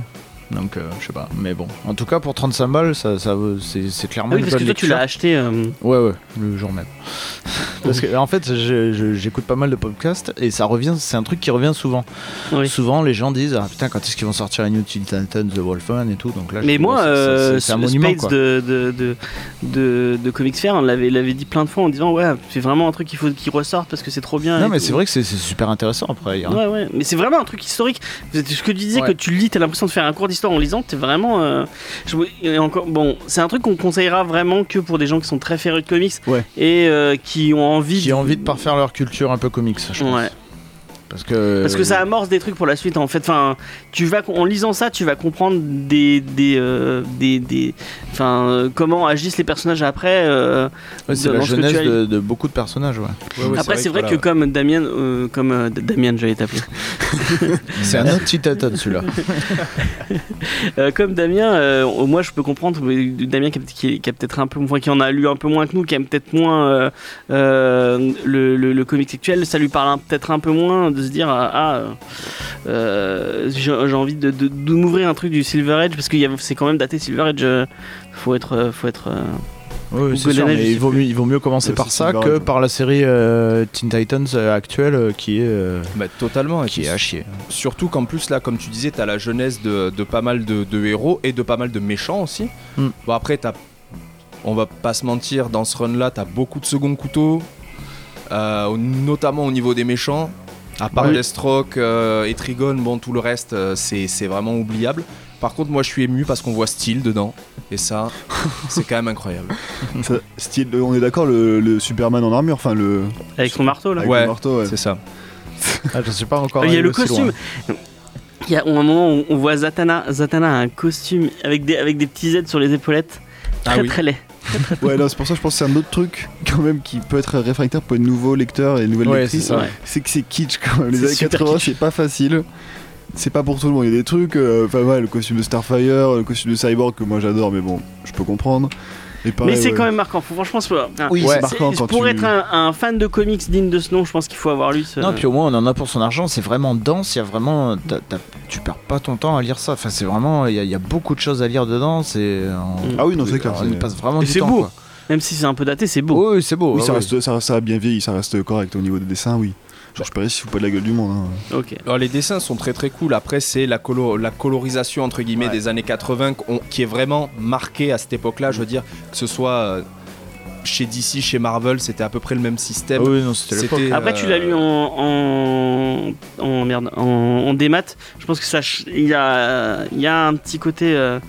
Donc euh, je sais pas, mais bon. En tout cas, pour 35 balles, ça, ça c'est clairement Ah oui, parce que toi, tu l'as acheté. euh, Ouais, ouais, le jour même. Parce que en fait, j'écoute pas mal de podcasts et ça revient, c'est un truc qui revient souvent. Oui. Souvent, les gens disent ah putain, quand est-ce qu'ils vont sortir New Teen Titans, The Wolfman et tout. Donc là, Mais moi, euh, c'est c'est un monument Spades quoi. de, de, de, de, de Comics Fair, on l'avait l'avait dit plein de fois en disant Ouais, c'est vraiment un truc qu'il faut qu'il ressorte parce que c'est trop bien. Non, mais c'est vrai que c'est super intéressant après. a- Ouais, ouais, mais c'est vraiment un truc historique. Ce que tu disais Ouais. que tu lis, t'as l'impression de faire un cours d'histoire en lisant, t'es vraiment. euh, je- et encore, bon, c'est un truc qu'on conseillera vraiment que pour des gens qui sont très férus de comics Ouais. et euh, qui ont envie. qui ont envie de parfaire leur culture un peu comics, je pense. Ouais. Parce que Parce que ça amorce des trucs pour la suite en fait. Enfin, tu vas en lisant ça, tu vas comprendre des des euh, des, des- enfin euh, comment agissent les personnages après. euh, Ouais, c'est la jeunesse as- de, de beaucoup de personnages. Ouais. Ouais, ouais, après, c'est vrai, voilà. que comme Damien, euh, comme euh, Damien, j'allais t'appeler. C'est un autre Titan celui-là. Euh, comme Damien, euh, moi je peux comprendre, mais Damien qui, a- qui, qui a peut-être un peu, enfin, qui en a lu un peu moins que nous, qui aime peut-être moins euh, euh, le, le, le comic sexuel, ça lui parle peut-être un peu moins de se dire ah, ah, euh, j'ai j'ai envie de, de, de m'ouvrir un truc du Silver Age parce que y a- c'est quand même daté Silver Age. euh, faut être, euh, faut être. euh, Oui, sûr, mais il vaut, mieux, il vaut mieux commencer Ouais, par ça Silver que Age. par la série euh, Teen Titans euh, actuelle euh, qui est, euh, Bah, totalement. qui est à chier. Surtout qu'en plus, là, comme tu disais, t'as la jeunesse de, de pas mal de, de héros et de pas mal de méchants aussi. Hmm. Bon, après, t'as. On va pas se mentir, dans ce run-là, t'as beaucoup de second couteau, euh, au- notamment au niveau des méchants. À part Oui. Deathstroke euh, et Trigon, bon, tout le reste, euh, c'est c'est vraiment oubliable. Par contre, moi, je suis ému parce qu'on voit Steel dedans. Et ça, c'est quand même incroyable. Ça, style, on est d'accord, le, le Superman en armure, enfin le. avec son marteau là. Avec Ouais, le marteau, ouais. C'est ça. Ah, je sais pas encore. Il y a le costume. loin. Il y a un moment où on voit Zatanna. Zatanna a un costume avec des, avec des petits aides sur les épaulettes. Très Ah oui. très laid. Ouais, non, c'est pour ça que je pense que c'est un autre truc, quand même, qui peut être réfractaire pour les nouveaux lecteurs et les nouvelles Ouais, lectrices. c'est que c'est kitsch quand même. Les années super 80, kitsch. c'est pas facile. C'est pas pour tout le monde. Il y a des trucs, euh, enfin, ouais, le costume de Starfire, le costume de Cyborg que moi j'adore, mais bon, je peux comprendre. Pareil, Mais c'est ouais. quand même marquant. Faut- franchement, c'est Oui, Ouais. c'est marquant c'est- quand pour tu... être un, un fan de comics digne de ce nom, je pense qu'il faut avoir lu ce. Non, puis au moins on en a pour son argent. C'est vraiment dense. Il y a vraiment, tu perds pas ton temps à lire ça. Enfin, c'est vraiment, il y, a- il y a beaucoup de choses à lire dedans. C'est. on- Ah oui, non, c'est clair, On y c'est- passe vraiment Et du c'est temps. beau. quoi. Même si c'est un peu daté, c'est beau. Oui, c'est beau. Oui, ouais, ça, ouais. reste, ça, ça a bien vieilli, ça reste correct au niveau des dessins, oui. Genre, je parie s'il faut pas de la gueule du monde. hein. Ok. Alors les dessins sont très très cool. Après c'est la, colo- la colorisation entre guillemets Ouais. des années 80 qu'on- qui est vraiment marquée à cette époque-là. Je veux dire que ce soit euh, chez DC, chez Marvel, c'était à peu près le même système. oui, non, c'était Après, tu l'as euh, lu en, en, en merde, en, en démat. Je pense que ça, il y a, il y a un petit côté. euh,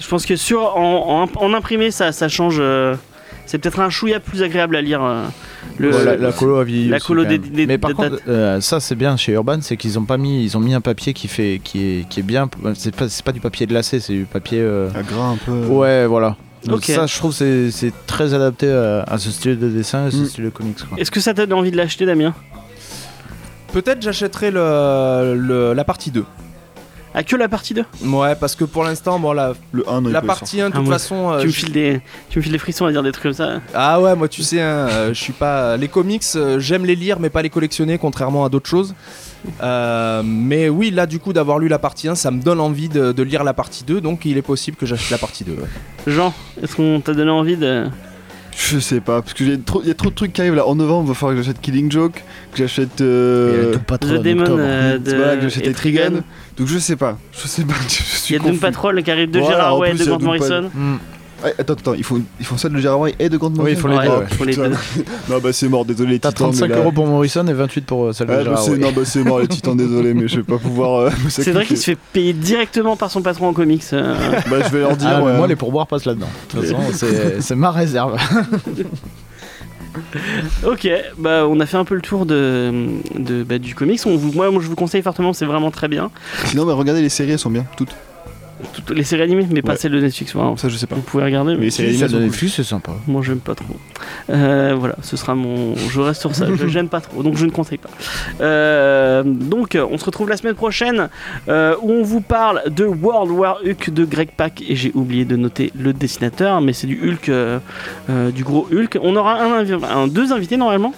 je pense que sur en, en, en imprimé, ça, ça change. euh, c'est peut-être un chouïa plus agréable à lire. euh, le, Ouais, la, la colo a vieilli la aussi, colo quand des- des- mais par des contre euh, ça c'est bien chez Urban c'est qu'ils ont pas mis ils ont mis un papier qui fait qui est qui est bien c'est pas c'est pas du papier glacé c'est du papier euh, À gras un peu. ouais voilà Donc Ok. ça je trouve c'est c'est très adapté à, à ce style de dessin et ce Mm. style de comics quoi. Est-ce que ça t'a donné envie de l'acheter, Damien? Peut-être j'achèterai le, le- la partie 2. Ah, que la partie 2 Ouais, parce que pour l'instant, bon, la, Le 1, non, il la partie 1, de Ah, toute moi, façon. euh, tu, me files des, tu me files des frissons à dire des trucs comme ça. Ah ouais, moi tu sais, hein, euh, je suis pas. Les comics, euh, j'aime les lire, mais pas les collectionner, contrairement à d'autres choses. Euh, mais oui, là, du coup, d'avoir lu la partie 1, ça me donne envie de, de lire la partie 2, donc il est possible que j'achète la partie 2. ouais. Jean, est-ce qu'on t'a donné envie de. Je sais pas, parce que j'ai trop- il y a trop de trucs qui arrivent là. En novembre, il va falloir que j'achète Killing Joke, que j'achète. Euh... The Demon octobre. euh, de. voilà, que j'achète Etrigan. Donc je sais pas. Je sais pas. Je Il suis y a Doom. Patrol qui arrive de Voilà, Gérard Way et de il Grant Morrison. Mm. Ouais, attends, attends, ils font, ils font ça de Jaraway et de Grant Oui, il faut les Ouais, deux. ouais. faut les Putain. deux. Non, bah c'est mort, désolé les T'as titans. 35 mais là- euros pour Morrison et 28 pour euh, celle de Ouais, bah, Gérard c'est, Way. non, bah c'est mort les titans, désolé, mais je vais pas pouvoir. euh, C'est vrai qu'il se fait payer directement par son patron en comics. euh. Bah je vais leur dire. Ah, ouais. moi, les pourboires passent là-dedans. De toute façon, c'est c'est ma réserve. Ok, bah on a fait un peu le tour de, bah, du comics. On moi, je vous conseille fortement, c'est vraiment très bien. Sinon, bah regardez les séries, elles sont bien, toutes. Toutes les séries animées, mais pas celles de Netflix. Ça, je sais pas. Vous pouvez regarder, mais Mais les séries animées de. Netflix, c'est sympa. moi j'aime pas trop. Euh, voilà, ce sera mon. Je reste sur ça. Je- J'aime pas trop, donc je ne conseille pas. Euh, donc on se retrouve la semaine prochaine euh, où on vous parle de World War Hulk de Greg Pak et j'ai oublié de noter le dessinateur, mais c'est du Hulk, euh, euh, du gros Hulk. On aura un, deux invités normalement,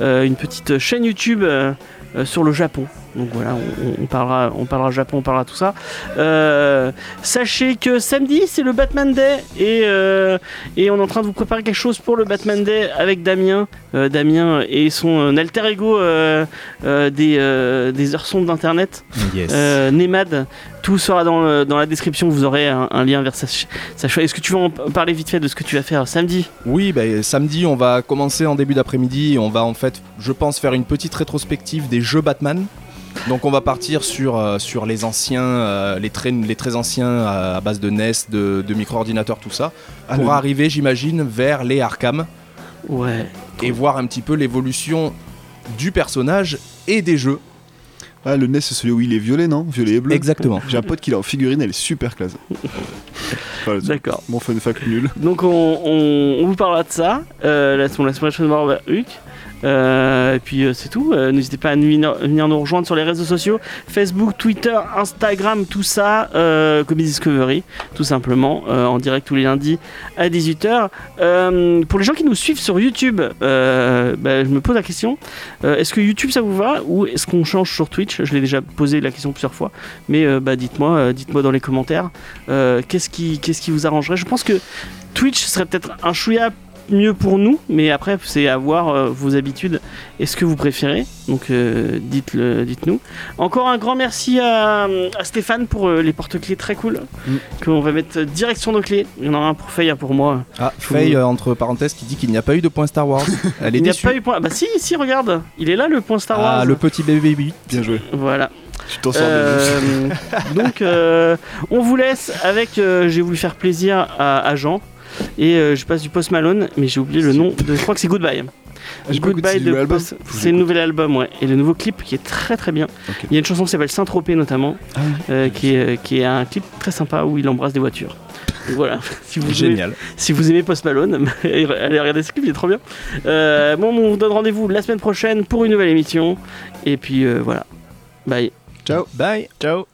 Euh, une petite chaîne YouTube euh, euh, sur le Japon. Donc voilà, on, on parlera, on parlera Japon, on parlera tout ça. Euh, sachez que samedi c'est le Batman Day et, euh, et on est en train de vous préparer quelque chose pour le Batman Day avec Damien. Euh, Damien et son alter ego des, des heures sombres d'internet, Yes. Nemad. Tout sera dans, le- dans la description, vous aurez un, un lien vers sa, ch- sa chaîne. Est-ce que tu veux en parler vite fait de ce que tu vas faire samedi? Oui, bah, samedi, on va commencer en début d'après-midi. et On va en fait, je pense, faire une petite rétrospective des jeux Batman. Donc on va partir sur, euh, sur les anciens, euh, les, très, les très anciens euh, à base de NES, de, de micro-ordinateurs, tout ça, Ah, pour arriver, j'imagine, vers les Arkham Ouais. et voir un petit peu l'évolution du personnage et des jeux. Ah, le NES, c'est celui où il est violet, non? Violet et bleu. Exactement. J'ai un pote qui l'a en figurine, elle est super classe. D'accord. mon fun fact nul. Donc on, on- on vous parlera de ça euh, la, semaine- la semaine prochaine voir Hulk. Euh, et puis euh, c'est tout. Euh, N'hésitez pas à venir nous rejoindre sur les réseaux sociaux Facebook, Twitter, Instagram, tout ça. Comedy Discovery, tout simplement, en direct tous les lundis à 18h. Euh, pour les gens qui nous suivent sur YouTube, bah, je me pose la question est-ce que YouTube ça vous va ou est-ce qu'on change sur Twitch? Je l'ai déjà posé la question plusieurs fois, mais bah, dites-moi, dites-moi dans les commentaires qu'est-ce qui, qu'est-ce qui vous arrangerait? Je pense que Twitch serait peut-être un chouïa mieux pour nous, mais après c'est à voir euh, vos habitudes et ce que vous préférez. Donc euh, dites-le, dites-nous. Encore un grand merci à, à Stéphane pour euh, les porte-clés très cool Mm. qu'on va mettre direct sur nos clés. Il y en aura un pour Faye, un pour moi. Ah, Faye, euh, entre parenthèses, qui dit qu'il n'y a pas eu de point Star Wars. Elle est Il n'y a pas eu point. Bah si, si, regarde, il est là le point Star Wars. Ah, le petit bébé baby. Bien joué. Voilà. Tu t'en sors Euh, donc, euh, on vous laisse avec. euh, j'ai voulu faire plaisir à, à Jean. Et euh, je passe du Post Malone, mais j'ai oublié le nom. De, je crois que c'est Goodbye. Ah, Goodbye de Post- C'est le nouvel album, ouais. Et le nouveau clip qui est très très bien. Il y a une chanson qui s'appelle Saint-Tropez notamment, Ah oui. euh, qui, est, qui est un clip très sympa où il embrasse des voitures. Donc voilà, si vous, aimez, Génial. si vous aimez Post Malone, allez regarder ce clip, il est trop bien. Euh, bon, on vous donne rendez-vous la semaine prochaine pour une nouvelle émission. Et puis euh, voilà. Bye. Ciao. Bye. Ciao